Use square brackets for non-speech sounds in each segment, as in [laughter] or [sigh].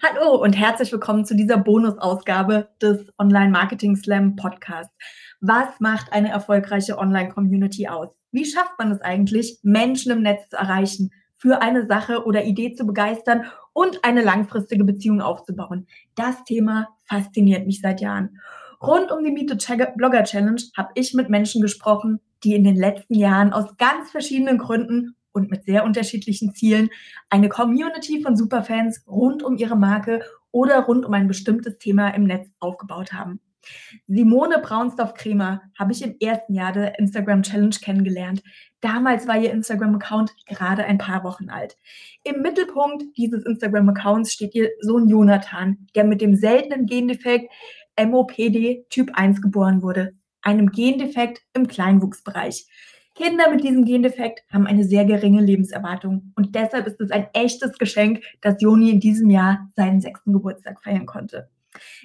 Hallo und herzlich willkommen zu dieser Bonusausgabe des Online Marketing Slam Podcasts. Was macht eine erfolgreiche Online-Community aus? Wie schafft man es eigentlich, Menschen im Netz zu erreichen, für eine Sache oder Idee zu begeistern und eine langfristige Beziehung aufzubauen? Das Thema fasziniert mich seit Jahren. Rund um die Meet the Blogger Challenge habe ich mit Menschen gesprochen, die in den letzten Jahren aus ganz verschiedenen Gründen und mit sehr unterschiedlichen Zielen eine Community von Superfans rund um ihre Marke oder rund um ein bestimmtes Thema im Netz aufgebaut haben. Simone Braunsdorf-Kremer habe ich im ersten Jahr der Instagram Challenge kennengelernt. Damals war ihr Instagram-Account gerade ein paar Wochen alt. Im Mittelpunkt dieses Instagram-Accounts steht ihr Sohn Jonathan, der mit dem seltenen Gendefekt MOPD Typ 1 geboren wurde, einem Gendefekt im Kleinwuchsbereich. Kinder mit diesem Gendefekt haben eine sehr geringe Lebenserwartung und deshalb ist es ein echtes Geschenk, dass Joni in diesem Jahr seinen sechsten Geburtstag feiern konnte.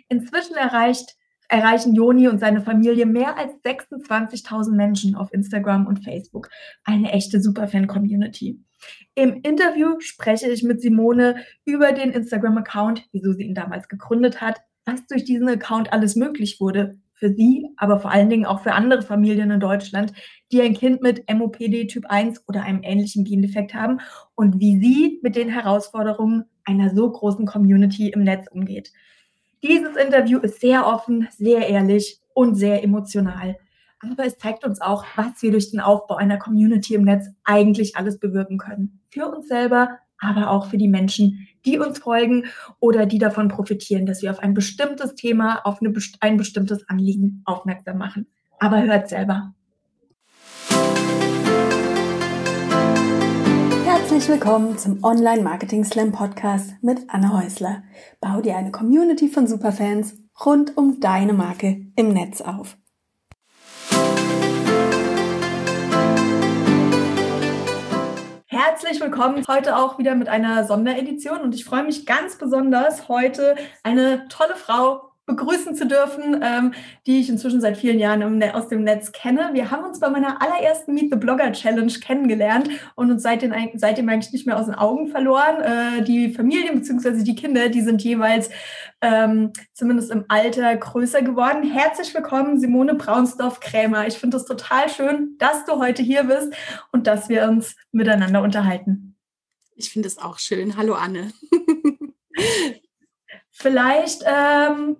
Inzwischen erreicht, erreichen Joni und seine Familie mehr als 26.000 Menschen auf Instagram und Facebook. Eine echte Superfan-Community. Im Interview spreche ich mit Simone über den Instagram-Account, wieso sie ihn damals gegründet hat, was durch diesen Account alles möglich wurde, für sie, aber vor allen Dingen auch für andere Familien in Deutschland, die ein Kind mit MOPD Typ 1 oder einem ähnlichen Gendefekt haben und wie sie mit den Herausforderungen einer so großen Community im Netz umgeht. Dieses Interview ist sehr offen, sehr ehrlich und sehr emotional. Aber es zeigt uns auch, was wir durch den Aufbau einer Community im Netz eigentlich alles bewirken können. Für uns selber, aber auch für die Menschen, die uns folgen oder die davon profitieren, dass wir auf ein bestimmtes Thema, auf eine, ein bestimmtes Anliegen aufmerksam machen. Aber hört selber. Herzlich willkommen zum Online Marketing Slam Podcast mit Anne Häusler. Bau dir eine Community von Superfans rund um deine Marke im Netz auf. Herzlich willkommen heute auch wieder mit einer Sonderedition und ich freue mich ganz besonders, heute eine tolle Frau begrüßen zu dürfen, ähm, die ich inzwischen seit vielen Jahren im, aus dem Netz kenne. Wir haben uns bei meiner allerersten Meet the Blogger Challenge kennengelernt und uns seitdem, seitdem eigentlich nicht mehr aus den Augen verloren. Äh, die Familien bzw. die Kinder, die sind jeweils ähm, zumindest im Alter größer geworden. Herzlich willkommen, Simone Braunsdorf-Krämer. Ich finde es total schön, dass du heute hier bist und dass wir uns miteinander unterhalten. Ich finde es auch schön. Hallo Anne. [laughs] Vielleicht ähm,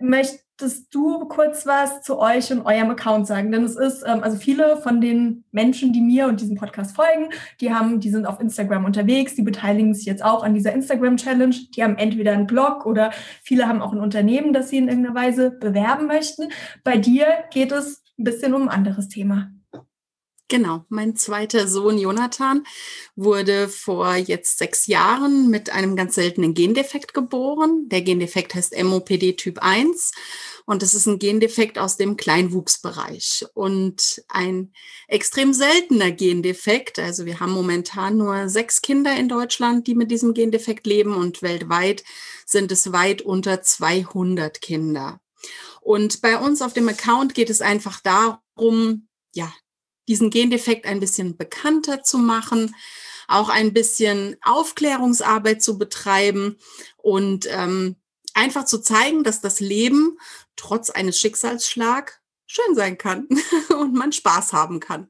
möchtest du kurz was zu euch und eurem Account sagen? Denn es ist, ähm, also viele von den Menschen, die mir und diesem Podcast folgen, die haben, die sind auf Instagram unterwegs, die beteiligen sich jetzt auch an dieser Instagram-Challenge. Die haben entweder einen Blog oder viele haben auch ein Unternehmen, das sie in irgendeiner Weise bewerben möchten. Bei dir geht es ein bisschen um ein anderes Thema. Genau, mein zweiter Sohn Jonathan wurde vor jetzt sechs Jahren mit einem ganz seltenen Gendefekt geboren. Der Gendefekt heißt MOPD Typ 1 und das ist ein Gendefekt aus dem Kleinwuchsbereich und ein extrem seltener Gendefekt. Also wir haben momentan nur sechs Kinder in Deutschland, die mit diesem Gendefekt leben und weltweit sind es weit unter 200 Kinder. Und bei uns auf dem Account geht es einfach darum, ja, diesen Gendefekt ein bisschen bekannter zu machen, auch ein bisschen Aufklärungsarbeit zu betreiben und ähm, einfach zu zeigen, dass das Leben trotz eines Schicksalsschlags schön sein kann [laughs] und man Spaß haben kann.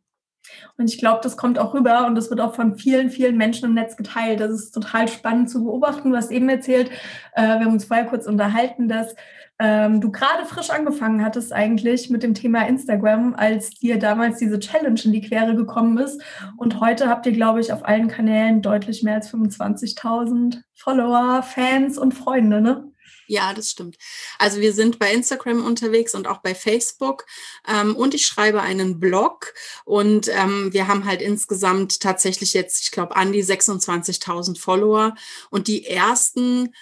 Und ich glaube, das kommt auch rüber und das wird auch von vielen, vielen Menschen im Netz geteilt. Das ist total spannend zu beobachten. Du hast eben erzählt, äh, wir haben uns vorher kurz unterhalten, dass ähm, du gerade frisch angefangen hattest eigentlich mit dem Thema Instagram, als dir damals diese Challenge in die Quere gekommen ist. Und heute habt ihr, glaube ich, auf allen Kanälen deutlich mehr als 25.000 Follower, Fans und Freunde, ne? Ja, das stimmt. Also wir sind bei Instagram unterwegs und auch bei Facebook ähm, und ich schreibe einen Blog und ähm, wir haben halt insgesamt tatsächlich jetzt, ich glaube, an die 26.000 Follower und die ersten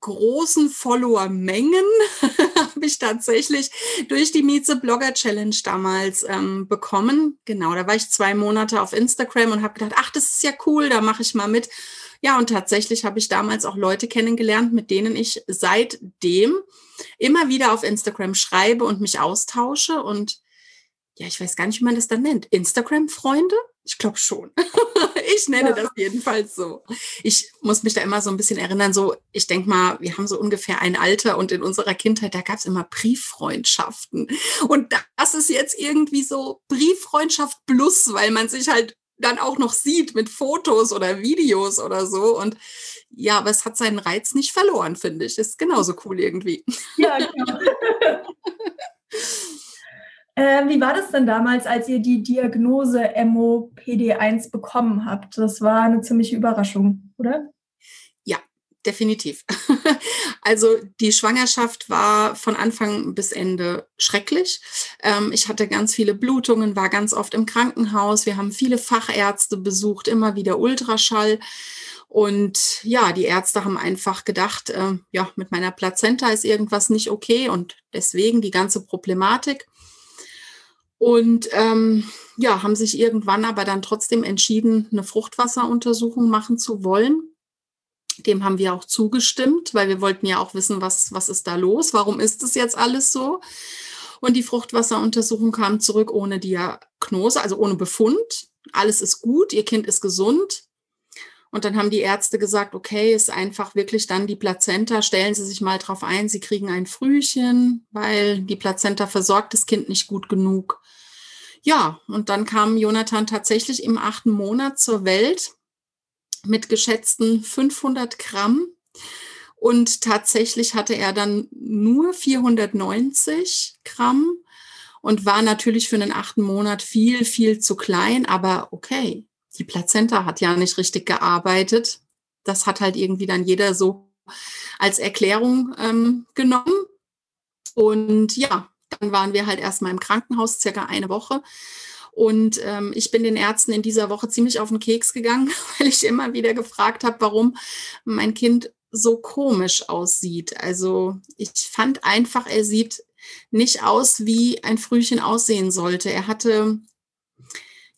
großen Follower-Mengen [laughs] habe ich tatsächlich durch die Mieze Blogger Challenge damals ähm, bekommen. Genau, da war ich zwei Monate auf Instagram und habe gedacht, ach, das ist ja cool, da mache ich mal mit. Ja, und tatsächlich habe ich damals auch Leute kennengelernt, mit denen ich seitdem immer wieder auf Instagram schreibe und mich austausche. Und ja, ich weiß gar nicht, wie man das dann nennt. Instagram-Freunde? Ich glaube schon. [laughs] ich nenne ja. das jedenfalls so. Ich muss mich da immer so ein bisschen erinnern, so, ich denke mal, wir haben so ungefähr ein Alter und in unserer Kindheit, da gab es immer Brieffreundschaften. Und das ist jetzt irgendwie so Brieffreundschaft plus, weil man sich halt dann auch noch sieht mit Fotos oder Videos oder so. Und ja, aber es hat seinen Reiz nicht verloren, finde ich. Ist genauso cool irgendwie. Ja, genau. Äh, wie war das denn damals, als ihr die Diagnose MOPD1 bekommen habt? Das war eine ziemliche Überraschung, oder? Definitiv. [laughs] also die Schwangerschaft war von Anfang bis Ende schrecklich. Ähm, ich hatte ganz viele Blutungen, war ganz oft im Krankenhaus. Wir haben viele Fachärzte besucht, immer wieder Ultraschall. Und ja, die Ärzte haben einfach gedacht, äh, ja, mit meiner Plazenta ist irgendwas nicht okay und deswegen die ganze Problematik. Und ähm, ja, haben sich irgendwann aber dann trotzdem entschieden, eine Fruchtwasseruntersuchung machen zu wollen. Dem haben wir auch zugestimmt, weil wir wollten ja auch wissen, was, was ist da los, warum ist das jetzt alles so. Und die Fruchtwasseruntersuchung kam zurück ohne Diagnose, also ohne Befund. Alles ist gut, ihr Kind ist gesund. Und dann haben die Ärzte gesagt, okay, ist einfach wirklich dann die Plazenta, stellen Sie sich mal drauf ein, Sie kriegen ein Frühchen, weil die Plazenta versorgt das Kind nicht gut genug. Ja, und dann kam Jonathan tatsächlich im achten Monat zur Welt mit geschätzten 500 Gramm. Und tatsächlich hatte er dann nur 490 Gramm und war natürlich für den achten Monat viel, viel zu klein. Aber okay, die Plazenta hat ja nicht richtig gearbeitet. Das hat halt irgendwie dann jeder so als Erklärung ähm, genommen. Und ja, dann waren wir halt erstmal im Krankenhaus, circa eine Woche. Und ähm, ich bin den Ärzten in dieser Woche ziemlich auf den Keks gegangen, [laughs] weil ich immer wieder gefragt habe, warum mein Kind so komisch aussieht. Also ich fand einfach, er sieht nicht aus, wie ein Frühchen aussehen sollte. Er hatte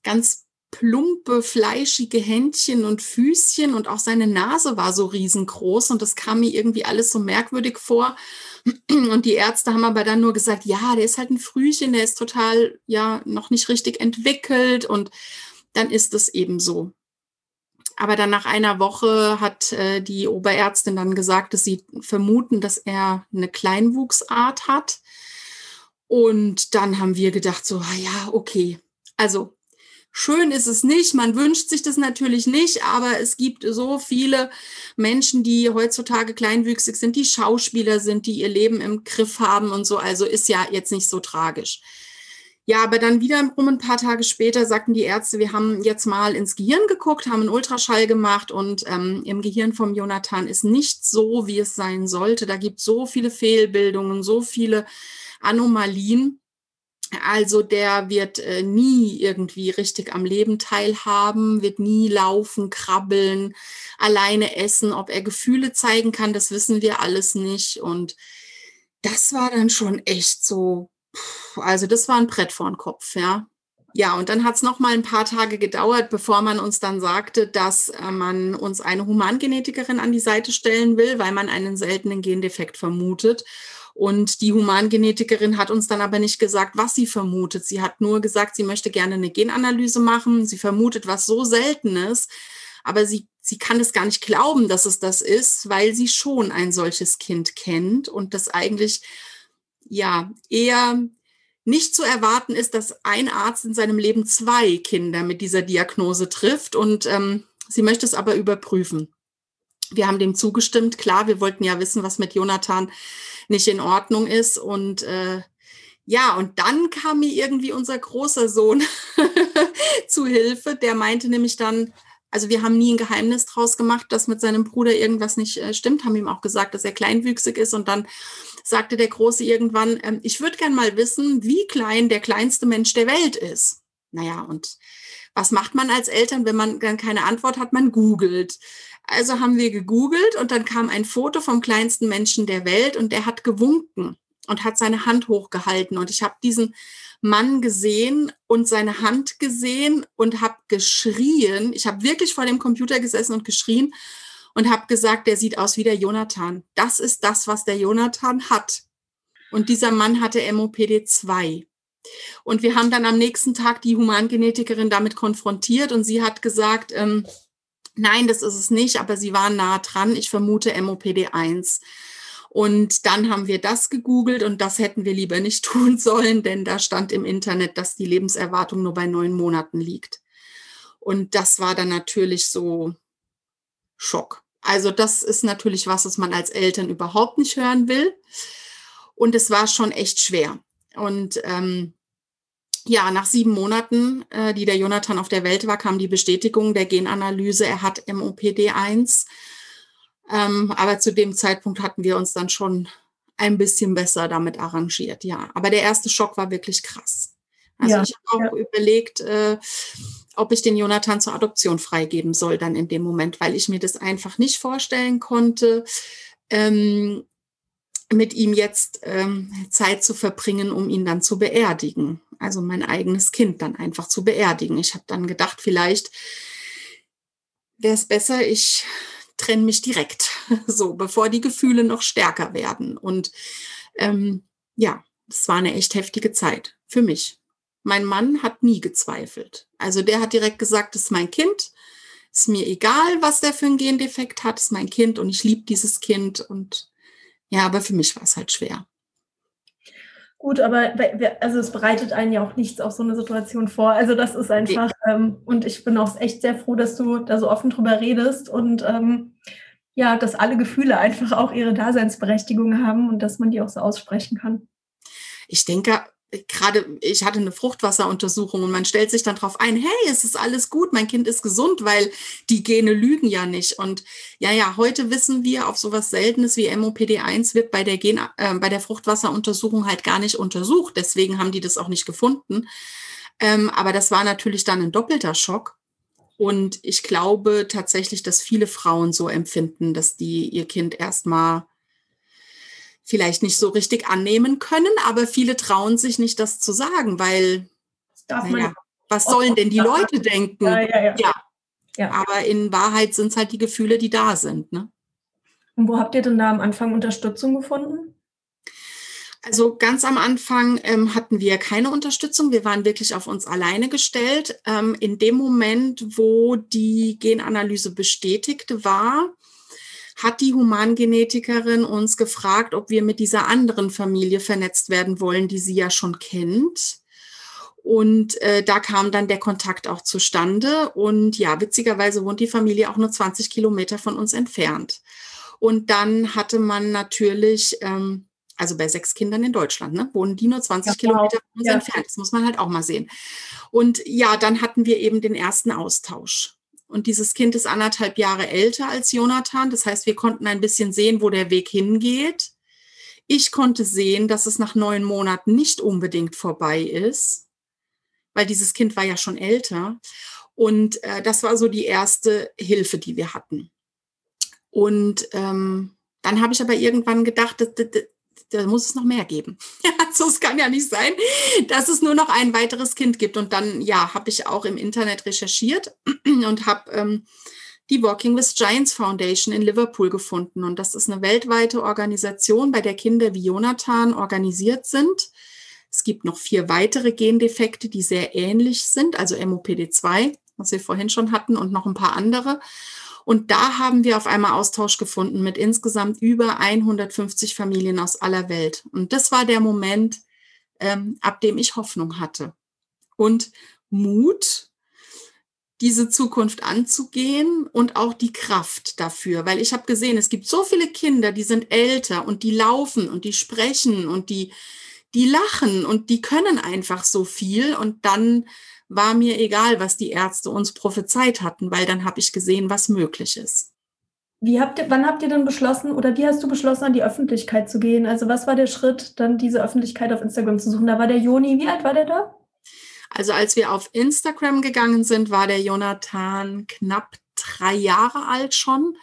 ganz plumpe, fleischige Händchen und Füßchen und auch seine Nase war so riesengroß und das kam mir irgendwie alles so merkwürdig vor. Und die Ärzte haben aber dann nur gesagt, ja, der ist halt ein Frühchen, der ist total, ja, noch nicht richtig entwickelt und dann ist es eben so. Aber dann nach einer Woche hat äh, die Oberärztin dann gesagt, dass sie vermuten, dass er eine Kleinwuchsart hat. Und dann haben wir gedacht, so, ah ja, okay. Also Schön ist es nicht, man wünscht sich das natürlich nicht, aber es gibt so viele Menschen, die heutzutage kleinwüchsig sind, die Schauspieler sind, die ihr Leben im Griff haben und so. Also ist ja jetzt nicht so tragisch. Ja, aber dann wiederum ein paar Tage später sagten die Ärzte, wir haben jetzt mal ins Gehirn geguckt, haben einen Ultraschall gemacht und ähm, im Gehirn vom Jonathan ist nicht so, wie es sein sollte. Da gibt so viele Fehlbildungen, so viele Anomalien. Also der wird äh, nie irgendwie richtig am Leben teilhaben, wird nie laufen, krabbeln, alleine essen. Ob er Gefühle zeigen kann, das wissen wir alles nicht. Und das war dann schon echt so, also das war ein Brett vor den Kopf, ja. Ja, und dann hat es noch mal ein paar Tage gedauert, bevor man uns dann sagte, dass äh, man uns eine Humangenetikerin an die Seite stellen will, weil man einen seltenen Gendefekt vermutet. Und die Humangenetikerin hat uns dann aber nicht gesagt, was sie vermutet. Sie hat nur gesagt, sie möchte gerne eine Genanalyse machen. Sie vermutet was so Seltenes, aber sie, sie kann es gar nicht glauben, dass es das ist, weil sie schon ein solches Kind kennt und das eigentlich ja eher nicht zu erwarten ist, dass ein Arzt in seinem Leben zwei Kinder mit dieser Diagnose trifft und ähm, sie möchte es aber überprüfen. Wir haben dem zugestimmt. Klar, wir wollten ja wissen, was mit Jonathan nicht in Ordnung ist. Und äh, ja, und dann kam mir irgendwie unser großer Sohn [laughs] zu Hilfe. Der meinte nämlich dann, also wir haben nie ein Geheimnis draus gemacht, dass mit seinem Bruder irgendwas nicht äh, stimmt, haben ihm auch gesagt, dass er kleinwüchsig ist. Und dann sagte der Große irgendwann, äh, ich würde gern mal wissen, wie klein der kleinste Mensch der Welt ist. Naja, und was macht man als Eltern, wenn man dann keine Antwort hat? Man googelt. Also haben wir gegoogelt und dann kam ein Foto vom kleinsten Menschen der Welt und der hat gewunken und hat seine Hand hochgehalten. Und ich habe diesen Mann gesehen und seine Hand gesehen und habe geschrien. Ich habe wirklich vor dem Computer gesessen und geschrien und habe gesagt, der sieht aus wie der Jonathan. Das ist das, was der Jonathan hat. Und dieser Mann hatte MOPD 2. Und wir haben dann am nächsten Tag die Humangenetikerin damit konfrontiert und sie hat gesagt, ähm, nein, das ist es nicht, aber sie waren nah dran. Ich vermute MOPD1. Und dann haben wir das gegoogelt und das hätten wir lieber nicht [laughs] tun sollen, denn da stand im Internet, dass die Lebenserwartung nur bei neun Monaten liegt. Und das war dann natürlich so Schock. Also das ist natürlich was, was man als Eltern überhaupt nicht hören will. Und es war schon echt schwer. Und ähm, ja, nach sieben Monaten, äh, die der Jonathan auf der Welt war, kam die Bestätigung der Genanalyse, er hat MOPD1. Ähm, aber zu dem Zeitpunkt hatten wir uns dann schon ein bisschen besser damit arrangiert, ja. Aber der erste Schock war wirklich krass. Also ja, ich habe auch ja. überlegt, äh, ob ich den Jonathan zur Adoption freigeben soll dann in dem Moment, weil ich mir das einfach nicht vorstellen konnte, ähm, mit ihm jetzt ähm, Zeit zu verbringen, um ihn dann zu beerdigen. Also mein eigenes Kind dann einfach zu beerdigen. Ich habe dann gedacht, vielleicht wäre es besser, ich trenne mich direkt, [laughs] so bevor die Gefühle noch stärker werden. Und ähm, ja, es war eine echt heftige Zeit für mich. Mein Mann hat nie gezweifelt. Also der hat direkt gesagt, das ist mein Kind. Ist mir egal, was der für einen Gendefekt hat, ist mein Kind und ich liebe dieses Kind. Und ja, aber für mich war es halt schwer. Gut, aber also es bereitet einen ja auch nichts auf so eine Situation vor. Also das ist einfach, ähm, und ich bin auch echt sehr froh, dass du da so offen drüber redest und ähm, ja, dass alle Gefühle einfach auch ihre Daseinsberechtigung haben und dass man die auch so aussprechen kann. Ich denke, gerade ich hatte eine Fruchtwasseruntersuchung und man stellt sich dann darauf ein, hey, es ist alles gut, mein Kind ist gesund, weil die Gene lügen ja nicht. Und ja, ja, heute wissen wir, auf sowas Seltenes wie MOPD1 wird bei der, Gen, äh, bei der Fruchtwasseruntersuchung halt gar nicht untersucht. Deswegen haben die das auch nicht gefunden. Ähm, aber das war natürlich dann ein doppelter Schock. Und ich glaube tatsächlich, dass viele Frauen so empfinden, dass die ihr Kind erstmal vielleicht nicht so richtig annehmen können, aber viele trauen sich nicht, das zu sagen, weil, naja, was sollen denn die Leute denken? Ja, ja, ja. ja. Aber in Wahrheit sind es halt die Gefühle, die da sind. Ne? Und wo habt ihr denn da am Anfang Unterstützung gefunden? Also ganz am Anfang ähm, hatten wir keine Unterstützung. Wir waren wirklich auf uns alleine gestellt. Ähm, in dem Moment, wo die Genanalyse bestätigt war, hat die Humangenetikerin uns gefragt, ob wir mit dieser anderen Familie vernetzt werden wollen, die sie ja schon kennt. Und äh, da kam dann der Kontakt auch zustande. Und ja, witzigerweise wohnt die Familie auch nur 20 Kilometer von uns entfernt. Und dann hatte man natürlich, ähm, also bei sechs Kindern in Deutschland, ne, wohnen die nur 20 ja, Kilometer von uns ja. entfernt. Das muss man halt auch mal sehen. Und ja, dann hatten wir eben den ersten Austausch. Und dieses Kind ist anderthalb Jahre älter als Jonathan. Das heißt, wir konnten ein bisschen sehen, wo der Weg hingeht. Ich konnte sehen, dass es nach neun Monaten nicht unbedingt vorbei ist, weil dieses Kind war ja schon älter. Und äh, das war so die erste Hilfe, die wir hatten. Und ähm, dann habe ich aber irgendwann gedacht, das, das, da muss es noch mehr geben. [laughs] also es kann ja nicht sein, dass es nur noch ein weiteres Kind gibt. Und dann, ja, habe ich auch im Internet recherchiert [clears throat] und habe ähm, die Walking with Giants Foundation in Liverpool gefunden. Und das ist eine weltweite Organisation, bei der Kinder wie Jonathan organisiert sind. Es gibt noch vier weitere Gendefekte, die sehr ähnlich sind, also MOPD2, was wir vorhin schon hatten, und noch ein paar andere. Und da haben wir auf einmal Austausch gefunden mit insgesamt über 150 Familien aus aller Welt. Und das war der Moment, ähm, ab dem ich Hoffnung hatte. Und Mut, diese Zukunft anzugehen und auch die Kraft dafür, weil ich habe gesehen, es gibt so viele Kinder, die sind älter und die laufen und die sprechen und die die lachen und die können einfach so viel und dann war mir egal, was die Ärzte uns prophezeit hatten, weil dann habe ich gesehen, was möglich ist. Wie habt ihr, wann habt ihr denn beschlossen oder wie hast du beschlossen, an die Öffentlichkeit zu gehen? Also was war der Schritt, dann diese Öffentlichkeit auf Instagram zu suchen? Da war der Joni, wie alt war der da? Also als wir auf Instagram gegangen sind, war der Jonathan knapp drei Jahre alt schon.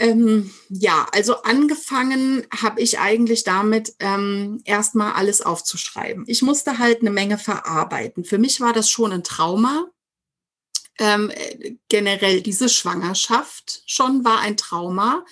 Ähm, ja, also angefangen habe ich eigentlich damit, ähm, erstmal alles aufzuschreiben. Ich musste halt eine Menge verarbeiten. Für mich war das schon ein Trauma. Ähm, generell diese Schwangerschaft schon war ein Trauma.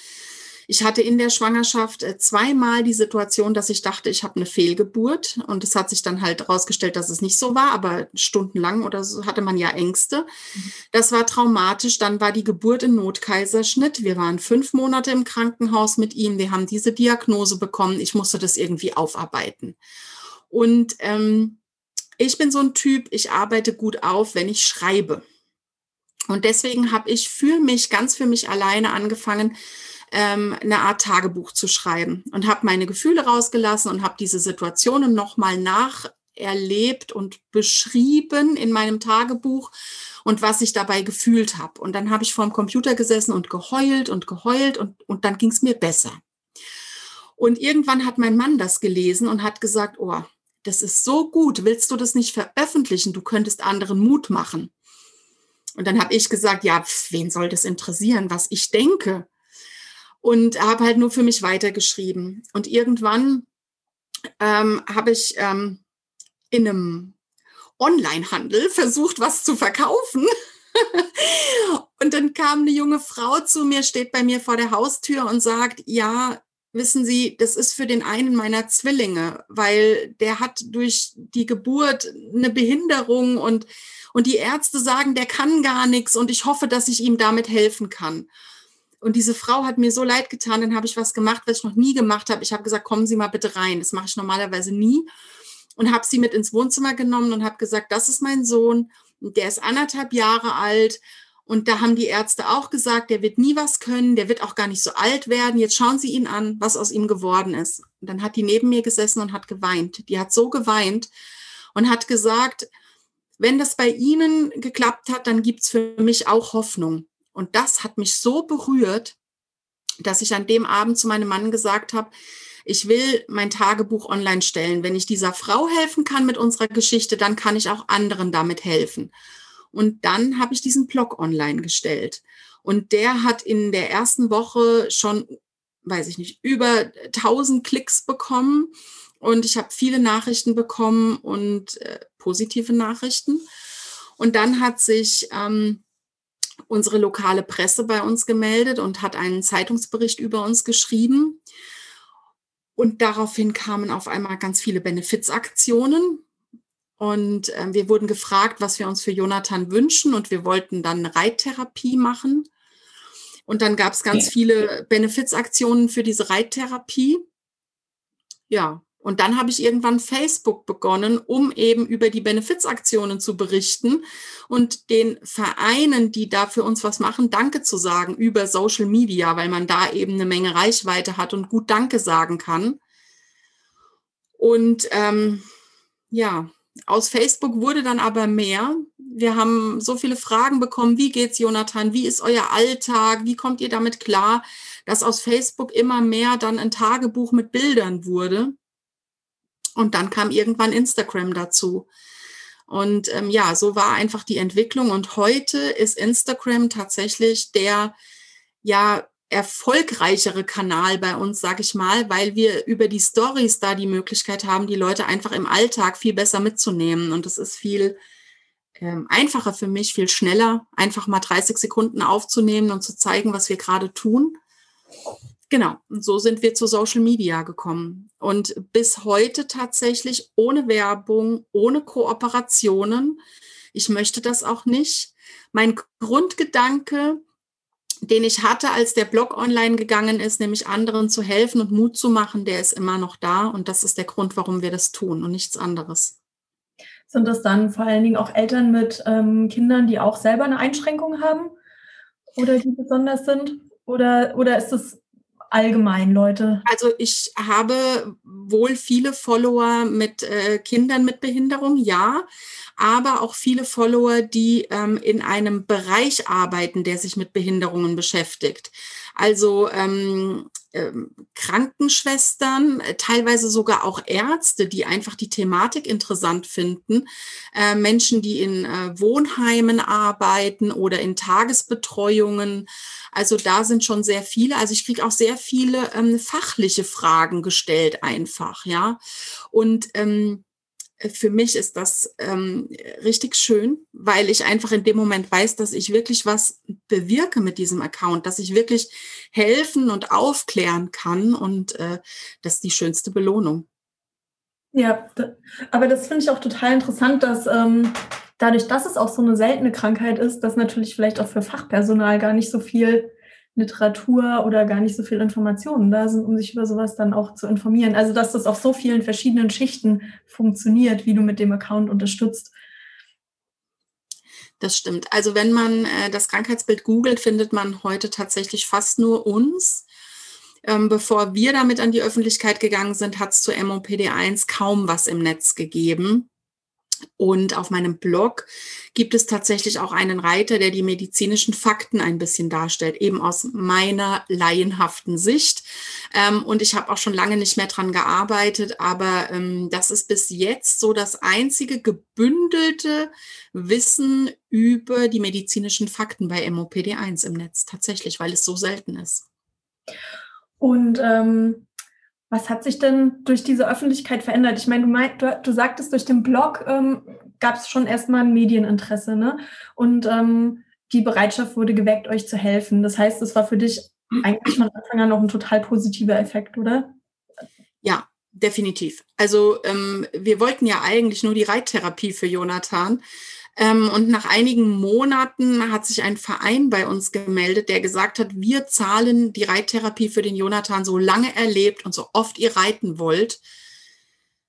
Ich hatte in der Schwangerschaft äh, zweimal die Situation, dass ich dachte, ich habe eine Fehlgeburt. Und es hat sich dann halt herausgestellt, dass es nicht so war, aber stundenlang oder so hatte man ja Ängste. Mhm. Das war traumatisch. Dann war die Geburt im Notkaiserschnitt. Wir waren fünf Monate im Krankenhaus mit ihm. Wir haben diese Diagnose bekommen. Ich musste das irgendwie aufarbeiten. Und ähm, ich bin so ein Typ, ich arbeite gut auf, wenn ich schreibe. Und deswegen habe ich für mich, ganz für mich alleine angefangen, ähm, eine Art Tagebuch zu schreiben und habe meine Gefühle rausgelassen und habe diese Situationen nochmal nacherlebt und beschrieben in meinem Tagebuch und was ich dabei gefühlt habe. Und dann habe ich vor dem Computer gesessen und geheult und geheult und, und dann ging es mir besser. Und irgendwann hat mein Mann das gelesen und hat gesagt, oh, das ist so gut, willst du das nicht veröffentlichen? Du könntest anderen Mut machen. Und dann habe ich gesagt, ja, wen soll das interessieren, was ich denke? Und habe halt nur für mich weitergeschrieben. Und irgendwann ähm, habe ich ähm, in einem Online-Handel versucht, was zu verkaufen. [laughs] und dann kam eine junge Frau zu mir, steht bei mir vor der Haustür und sagt, ja, wissen Sie, das ist für den einen meiner Zwillinge, weil der hat durch die Geburt eine Behinderung und, und die Ärzte sagen, der kann gar nichts und ich hoffe, dass ich ihm damit helfen kann. Und diese Frau hat mir so leid getan, dann habe ich was gemacht, was ich noch nie gemacht habe. Ich habe gesagt, kommen Sie mal bitte rein. Das mache ich normalerweise nie. Und habe sie mit ins Wohnzimmer genommen und habe gesagt, das ist mein Sohn, der ist anderthalb Jahre alt. Und da haben die Ärzte auch gesagt, der wird nie was können, der wird auch gar nicht so alt werden. Jetzt schauen Sie ihn an, was aus ihm geworden ist. Und dann hat die neben mir gesessen und hat geweint. Die hat so geweint und hat gesagt, wenn das bei Ihnen geklappt hat, dann gibt es für mich auch Hoffnung. Und das hat mich so berührt, dass ich an dem Abend zu meinem Mann gesagt habe, ich will mein Tagebuch online stellen. Wenn ich dieser Frau helfen kann mit unserer Geschichte, dann kann ich auch anderen damit helfen. Und dann habe ich diesen Blog online gestellt. Und der hat in der ersten Woche schon, weiß ich nicht, über 1000 Klicks bekommen. Und ich habe viele Nachrichten bekommen und äh, positive Nachrichten. Und dann hat sich ähm, unsere lokale Presse bei uns gemeldet und hat einen Zeitungsbericht über uns geschrieben. Und daraufhin kamen auf einmal ganz viele Benefizaktionen. Und äh, wir wurden gefragt, was wir uns für Jonathan wünschen. Und wir wollten dann Reittherapie machen. Und dann gab es ganz viele Benefizaktionen für diese Reittherapie. Ja, und dann habe ich irgendwann Facebook begonnen, um eben über die Benefizaktionen zu berichten und den Vereinen, die da für uns was machen, Danke zu sagen über Social Media, weil man da eben eine Menge Reichweite hat und gut Danke sagen kann. Und ähm, ja, aus Facebook wurde dann aber mehr. Wir haben so viele Fragen bekommen. Wie geht's, Jonathan? Wie ist euer Alltag? Wie kommt ihr damit klar, dass aus Facebook immer mehr dann ein Tagebuch mit Bildern wurde? Und dann kam irgendwann Instagram dazu. Und ähm, ja, so war einfach die Entwicklung. Und heute ist Instagram tatsächlich der ja erfolgreichere Kanal bei uns, sag ich mal, weil wir über die Stories da die Möglichkeit haben, die Leute einfach im Alltag viel besser mitzunehmen. Und es ist viel ähm, einfacher für mich, viel schneller, einfach mal 30 Sekunden aufzunehmen und zu zeigen, was wir gerade tun. Genau, und so sind wir zu Social Media gekommen. Und bis heute tatsächlich ohne Werbung, ohne Kooperationen. Ich möchte das auch nicht. Mein Grundgedanke, den ich hatte, als der Blog online gegangen ist, nämlich anderen zu helfen und Mut zu machen, der ist immer noch da. Und das ist der Grund, warum wir das tun und nichts anderes. Sind das dann vor allen Dingen auch Eltern mit ähm, Kindern, die auch selber eine Einschränkung haben oder die besonders sind? Oder, oder ist es allgemein Leute? Also ich habe wohl viele Follower mit äh, Kindern mit Behinderung, ja, aber auch viele Follower, die ähm, in einem Bereich arbeiten, der sich mit Behinderungen beschäftigt. Also ähm, ähm, Krankenschwestern, äh, teilweise sogar auch Ärzte, die einfach die Thematik interessant finden, äh, Menschen, die in äh, Wohnheimen arbeiten oder in Tagesbetreuungen. Also da sind schon sehr viele. Also ich kriege auch sehr viele ähm, fachliche Fragen gestellt einfach, ja. Und ähm, äh, für mich ist das ähm, richtig schön, weil ich einfach in dem Moment weiß, dass ich wirklich was bewirke mit diesem Account, dass ich wirklich helfen und aufklären kann und äh, das ist die schönste Belohnung. Ja, aber das finde ich auch total interessant, dass ähm, dadurch, dass es auch so eine seltene Krankheit ist, dass natürlich vielleicht auch für Fachpersonal gar nicht so viel Literatur oder gar nicht so viel Informationen da sind, um sich über sowas dann auch zu informieren. Also dass das auf so vielen verschiedenen Schichten funktioniert, wie du mit dem Account unterstützt. Das stimmt. Also wenn man äh, das Krankheitsbild googelt, findet man heute tatsächlich fast nur uns. Ähm, bevor wir damit an die Öffentlichkeit gegangen sind, hat es zu MOPD1 kaum was im Netz gegeben. Und auf meinem Blog gibt es tatsächlich auch einen Reiter, der die medizinischen Fakten ein bisschen darstellt, eben aus meiner laienhaften Sicht. Ähm, und ich habe auch schon lange nicht mehr dran gearbeitet, aber ähm, das ist bis jetzt so das einzige gebündelte Wissen über die medizinischen Fakten bei MOPD1 im Netz, tatsächlich, weil es so selten ist. Und ähm, was hat sich denn durch diese Öffentlichkeit verändert? Ich meine, du, mein, du, du sagtest, durch den Blog ähm, gab es schon erstmal ein Medieninteresse, ne? Und ähm, die Bereitschaft wurde geweckt, euch zu helfen. Das heißt, es war für dich eigentlich von Anfang an noch ein total positiver Effekt, oder? Ja, definitiv. Also ähm, wir wollten ja eigentlich nur die Reittherapie für Jonathan. Ähm, und nach einigen Monaten hat sich ein Verein bei uns gemeldet, der gesagt hat, wir zahlen die Reittherapie für den Jonathan, so lange er lebt und so oft ihr reiten wollt.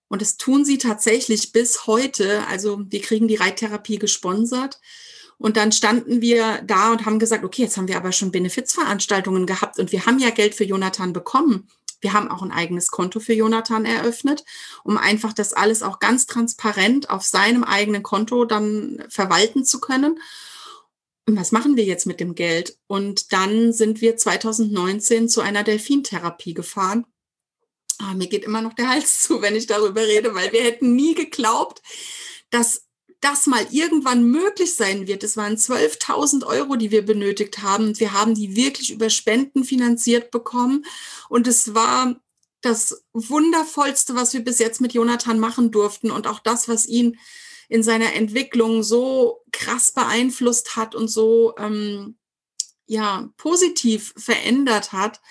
Und das tun sie tatsächlich bis heute. Also wir kriegen die Reittherapie gesponsert. Und dann standen wir da und haben gesagt, okay, jetzt haben wir aber schon Benefizveranstaltungen gehabt und wir haben ja Geld für Jonathan bekommen. Wir haben auch ein eigenes Konto für Jonathan eröffnet, um einfach das alles auch ganz transparent auf seinem eigenen Konto dann verwalten zu können. Und was machen wir jetzt mit dem Geld? Und dann sind wir 2019 zu einer Delfintherapie gefahren. Ah, mir geht immer noch der Hals zu, wenn ich darüber rede, weil wir hätten nie geglaubt, dass das mal irgendwann möglich sein wird. Es waren 12.000 Euro, die wir benötigt haben. Wir haben die wirklich über Spenden finanziert bekommen. Und es war das Wundervollste, was wir bis jetzt mit Jonathan machen durften und auch das, was ihn in seiner Entwicklung so krass beeinflusst hat und so ähm, ja positiv verändert hat.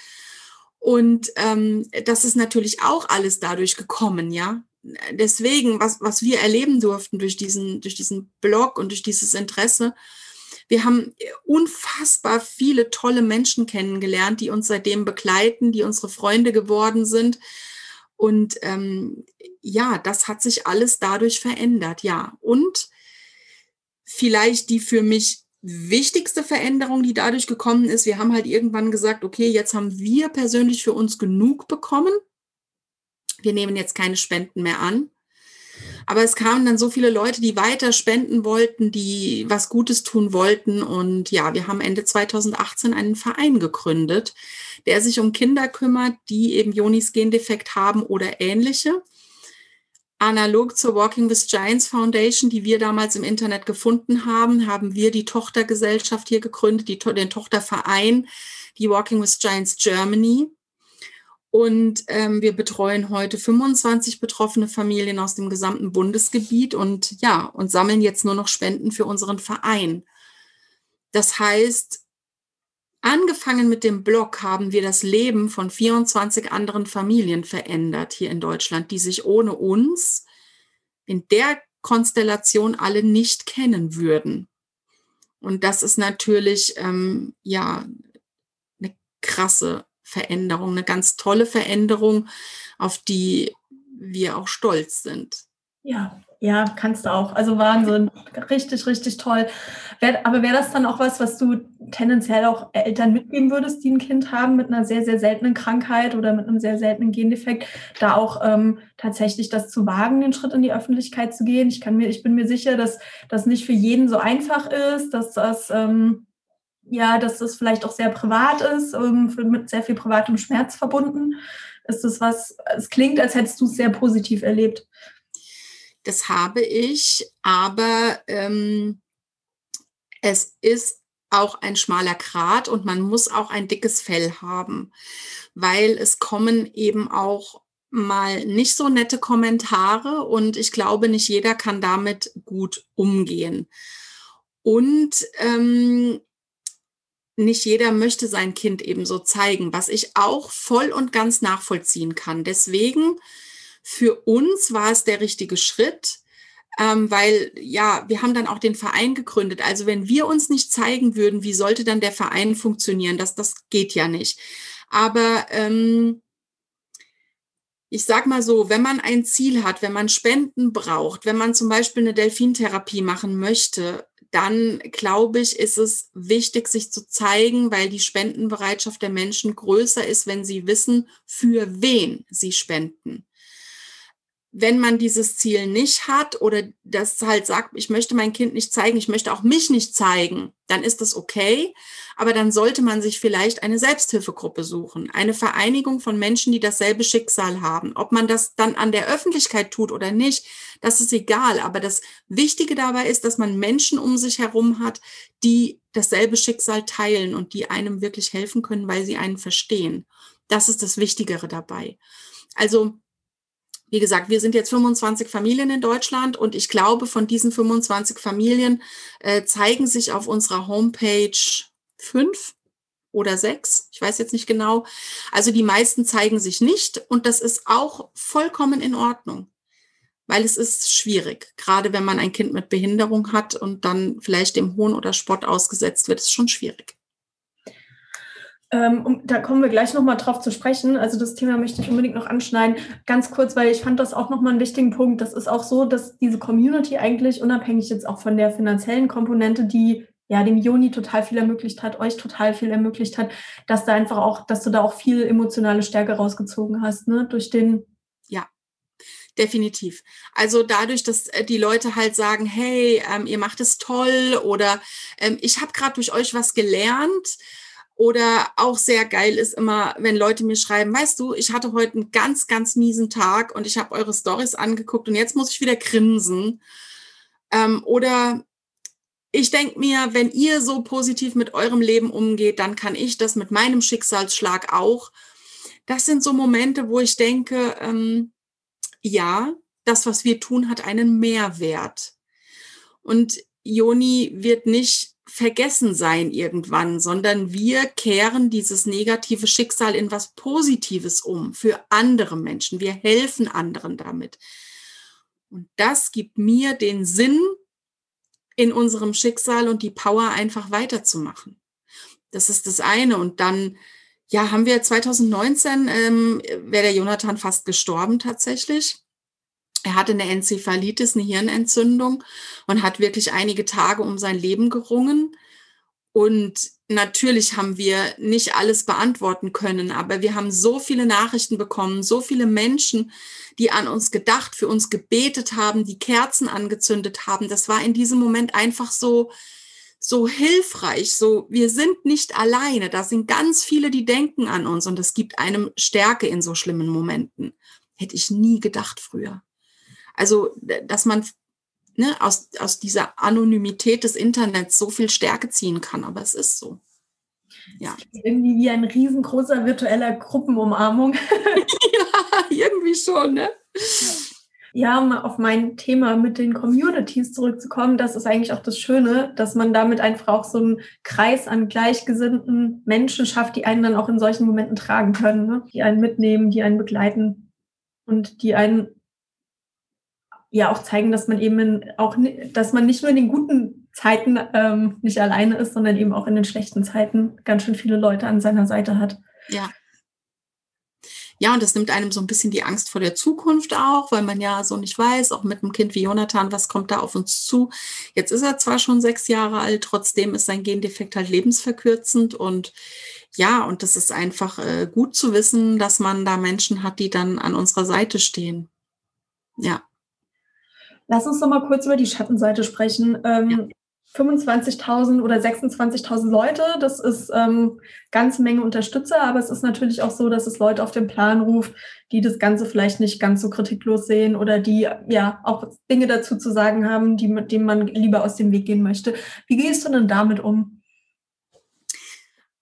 Und ähm, das ist natürlich auch alles dadurch gekommen, ja deswegen, was, was wir erleben durften durch diesen, durch diesen Blog und durch dieses Interesse, wir haben unfassbar viele tolle Menschen kennengelernt, die uns seitdem begleiten, die unsere Freunde geworden sind. Und ähm, ja, das hat sich alles dadurch verändert, ja. Und vielleicht die für mich wichtigste Veränderung, die dadurch gekommen ist, wir haben halt irgendwann gesagt, okay, jetzt haben wir persönlich für uns genug bekommen wir nehmen jetzt keine Spenden mehr an. Aber es kamen dann so viele Leute, die weiter spenden wollten, die was Gutes tun wollten. Und ja, wir haben Ende 2018 einen Verein gegründet, der sich um Kinder kümmert, die eben Jonis Gendefekt haben oder ähnliche. Analog zur Walking with Giants Foundation, die wir damals im Internet gefunden haben, haben wir die Tochtergesellschaft hier gegründet, die, den Tochterverein, die Walking with Giants Germany. Und ähm, wir betreuen heute 25 betroffene Familien aus dem gesamten Bundesgebiet und ja, und sammeln jetzt nur noch Spenden für unseren Verein. Das heißt, angefangen mit dem Blog haben wir das Leben von 24 anderen Familien verändert hier in Deutschland, die sich ohne uns in der Konstellation alle nicht kennen würden. Und das ist natürlich ähm, ja eine krasse Veränderung, eine ganz tolle Veränderung, auf die wir auch stolz sind. Ja, ja, kannst du auch. Also Wahnsinn. Richtig, richtig toll. Aber wäre das dann auch was, was du tendenziell auch Eltern mitgeben würdest, die ein Kind haben mit einer sehr, sehr seltenen Krankheit oder mit einem sehr seltenen Gendefekt, da auch ähm, tatsächlich das zu wagen, den Schritt in die Öffentlichkeit zu gehen? Ich kann mir, ich bin mir sicher, dass das nicht für jeden so einfach ist, dass das ähm, ja, dass das vielleicht auch sehr privat ist, ähm, mit sehr viel privatem Schmerz verbunden. Ist das was, es klingt, als hättest du es sehr positiv erlebt. Das habe ich, aber ähm, es ist auch ein schmaler Grat und man muss auch ein dickes Fell haben, weil es kommen eben auch mal nicht so nette Kommentare und ich glaube, nicht jeder kann damit gut umgehen. Und ähm, nicht jeder möchte sein Kind ebenso zeigen, was ich auch voll und ganz nachvollziehen kann. Deswegen für uns war es der richtige Schritt, ähm, weil ja, wir haben dann auch den Verein gegründet. Also wenn wir uns nicht zeigen würden, wie sollte dann der Verein funktionieren? Das, das geht ja nicht. Aber ähm, ich sag mal so, wenn man ein Ziel hat, wenn man Spenden braucht, wenn man zum Beispiel eine Delfintherapie machen möchte, dann glaube ich, ist es wichtig, sich zu zeigen, weil die Spendenbereitschaft der Menschen größer ist, wenn sie wissen, für wen sie spenden wenn man dieses Ziel nicht hat oder das halt sagt, ich möchte mein Kind nicht zeigen, ich möchte auch mich nicht zeigen, dann ist das okay. Aber dann sollte man sich vielleicht eine Selbsthilfegruppe suchen, eine Vereinigung von Menschen, die dasselbe Schicksal haben. Ob man das dann an der Öffentlichkeit tut oder nicht, das ist egal. Aber das Wichtige dabei ist, dass man Menschen um sich herum hat, die dasselbe Schicksal teilen und die einem wirklich helfen können, weil sie einen verstehen. Das ist das Wichtigere dabei. Also wie gesagt, wir sind jetzt 25 Familien in Deutschland und ich glaube, von diesen 25 Familien äh, zeigen sich auf unserer Homepage fünf oder sechs. Ich weiß jetzt nicht genau. Also die meisten zeigen sich nicht und das ist auch vollkommen in Ordnung, weil es ist schwierig, gerade wenn man ein Kind mit Behinderung hat und dann vielleicht dem Hohn oder Spott ausgesetzt wird, ist schon schwierig. Ähm, um, da kommen wir gleich nochmal drauf zu sprechen. Also das Thema möchte ich unbedingt noch anschneiden. Ganz kurz, weil ich fand das auch nochmal einen wichtigen Punkt. Das ist auch so, dass diese Community eigentlich unabhängig jetzt auch von der finanziellen Komponente, die ja dem Joni total viel ermöglicht hat, euch total viel ermöglicht hat, dass da einfach auch, dass du da auch viel emotionale Stärke rausgezogen hast, ne? Durch den ja definitiv. Also dadurch, dass äh, die Leute halt sagen, hey, ähm, ihr macht es toll oder ähm, ich habe gerade durch euch was gelernt oder auch sehr geil ist immer, wenn Leute mir schreiben, weißt du, ich hatte heute einen ganz, ganz miesen Tag und ich habe eure Stories angeguckt und jetzt muss ich wieder grinsen. Ähm, oder ich denke mir, wenn ihr so positiv mit eurem Leben umgeht, dann kann ich das mit meinem Schicksalsschlag auch. Das sind so Momente, wo ich denke, ähm, ja, das, was wir tun, hat einen Mehrwert. Und Joni wird nicht vergessen sein irgendwann, sondern wir kehren dieses negative Schicksal in was Positives um für andere Menschen. Wir helfen anderen damit. Und das gibt mir den Sinn in unserem Schicksal und die Power einfach weiterzumachen. Das ist das eine. Und dann, ja, haben wir 2019, ähm, wäre der Jonathan fast gestorben tatsächlich. Er hatte eine Enzephalitis, eine Hirnentzündung und hat wirklich einige Tage um sein Leben gerungen. Und natürlich haben wir nicht alles beantworten können, aber wir haben so viele Nachrichten bekommen, so viele Menschen, die an uns gedacht, für uns gebetet haben, die Kerzen angezündet haben. Das war in diesem Moment einfach so, so hilfreich. So, wir sind nicht alleine. Da sind ganz viele, die denken an uns und es gibt einem Stärke in so schlimmen Momenten. Hätte ich nie gedacht früher. Also, dass man ne, aus, aus dieser Anonymität des Internets so viel Stärke ziehen kann, aber es ist so. Ja. Irgendwie wie ein riesengroßer virtueller Gruppenumarmung. [laughs] ja, irgendwie schon, ne? Ja, um auf mein Thema mit den Communities zurückzukommen, das ist eigentlich auch das Schöne, dass man damit einfach auch so einen Kreis an gleichgesinnten Menschen schafft, die einen dann auch in solchen Momenten tragen können, ne? die einen mitnehmen, die einen begleiten und die einen ja auch zeigen, dass man eben auch, dass man nicht nur in den guten Zeiten ähm, nicht alleine ist, sondern eben auch in den schlechten Zeiten ganz schön viele Leute an seiner Seite hat. Ja. Ja, und das nimmt einem so ein bisschen die Angst vor der Zukunft auch, weil man ja so nicht weiß, auch mit einem Kind wie Jonathan, was kommt da auf uns zu. Jetzt ist er zwar schon sechs Jahre alt, trotzdem ist sein Gendefekt halt lebensverkürzend und ja, und das ist einfach äh, gut zu wissen, dass man da Menschen hat, die dann an unserer Seite stehen. Ja. Lass uns noch mal kurz über die Schattenseite sprechen. Ähm, ja. 25.000 oder 26.000 Leute, das ist ähm, ganze Menge Unterstützer, aber es ist natürlich auch so, dass es Leute auf den Plan ruft, die das Ganze vielleicht nicht ganz so kritiklos sehen oder die ja auch Dinge dazu zu sagen haben, die mit denen man lieber aus dem Weg gehen möchte. Wie gehst du denn damit um?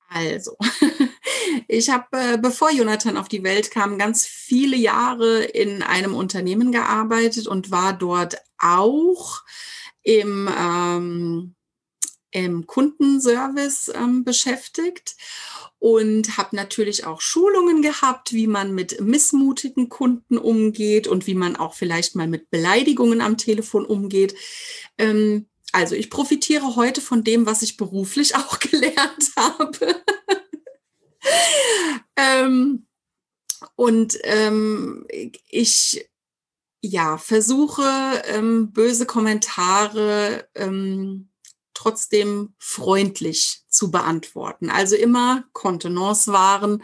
Also, [laughs] Ich habe, äh, bevor Jonathan auf die Welt kam, ganz viele Jahre in einem Unternehmen gearbeitet und war dort auch im, ähm, im Kundenservice ähm, beschäftigt und habe natürlich auch Schulungen gehabt, wie man mit missmutigen Kunden umgeht und wie man auch vielleicht mal mit Beleidigungen am Telefon umgeht. Ähm, also ich profitiere heute von dem, was ich beruflich [laughs] auch gelernt habe. Ähm, und ähm, ich ja versuche ähm, böse Kommentare ähm, trotzdem freundlich zu beantworten. Also immer Kontenance wahren,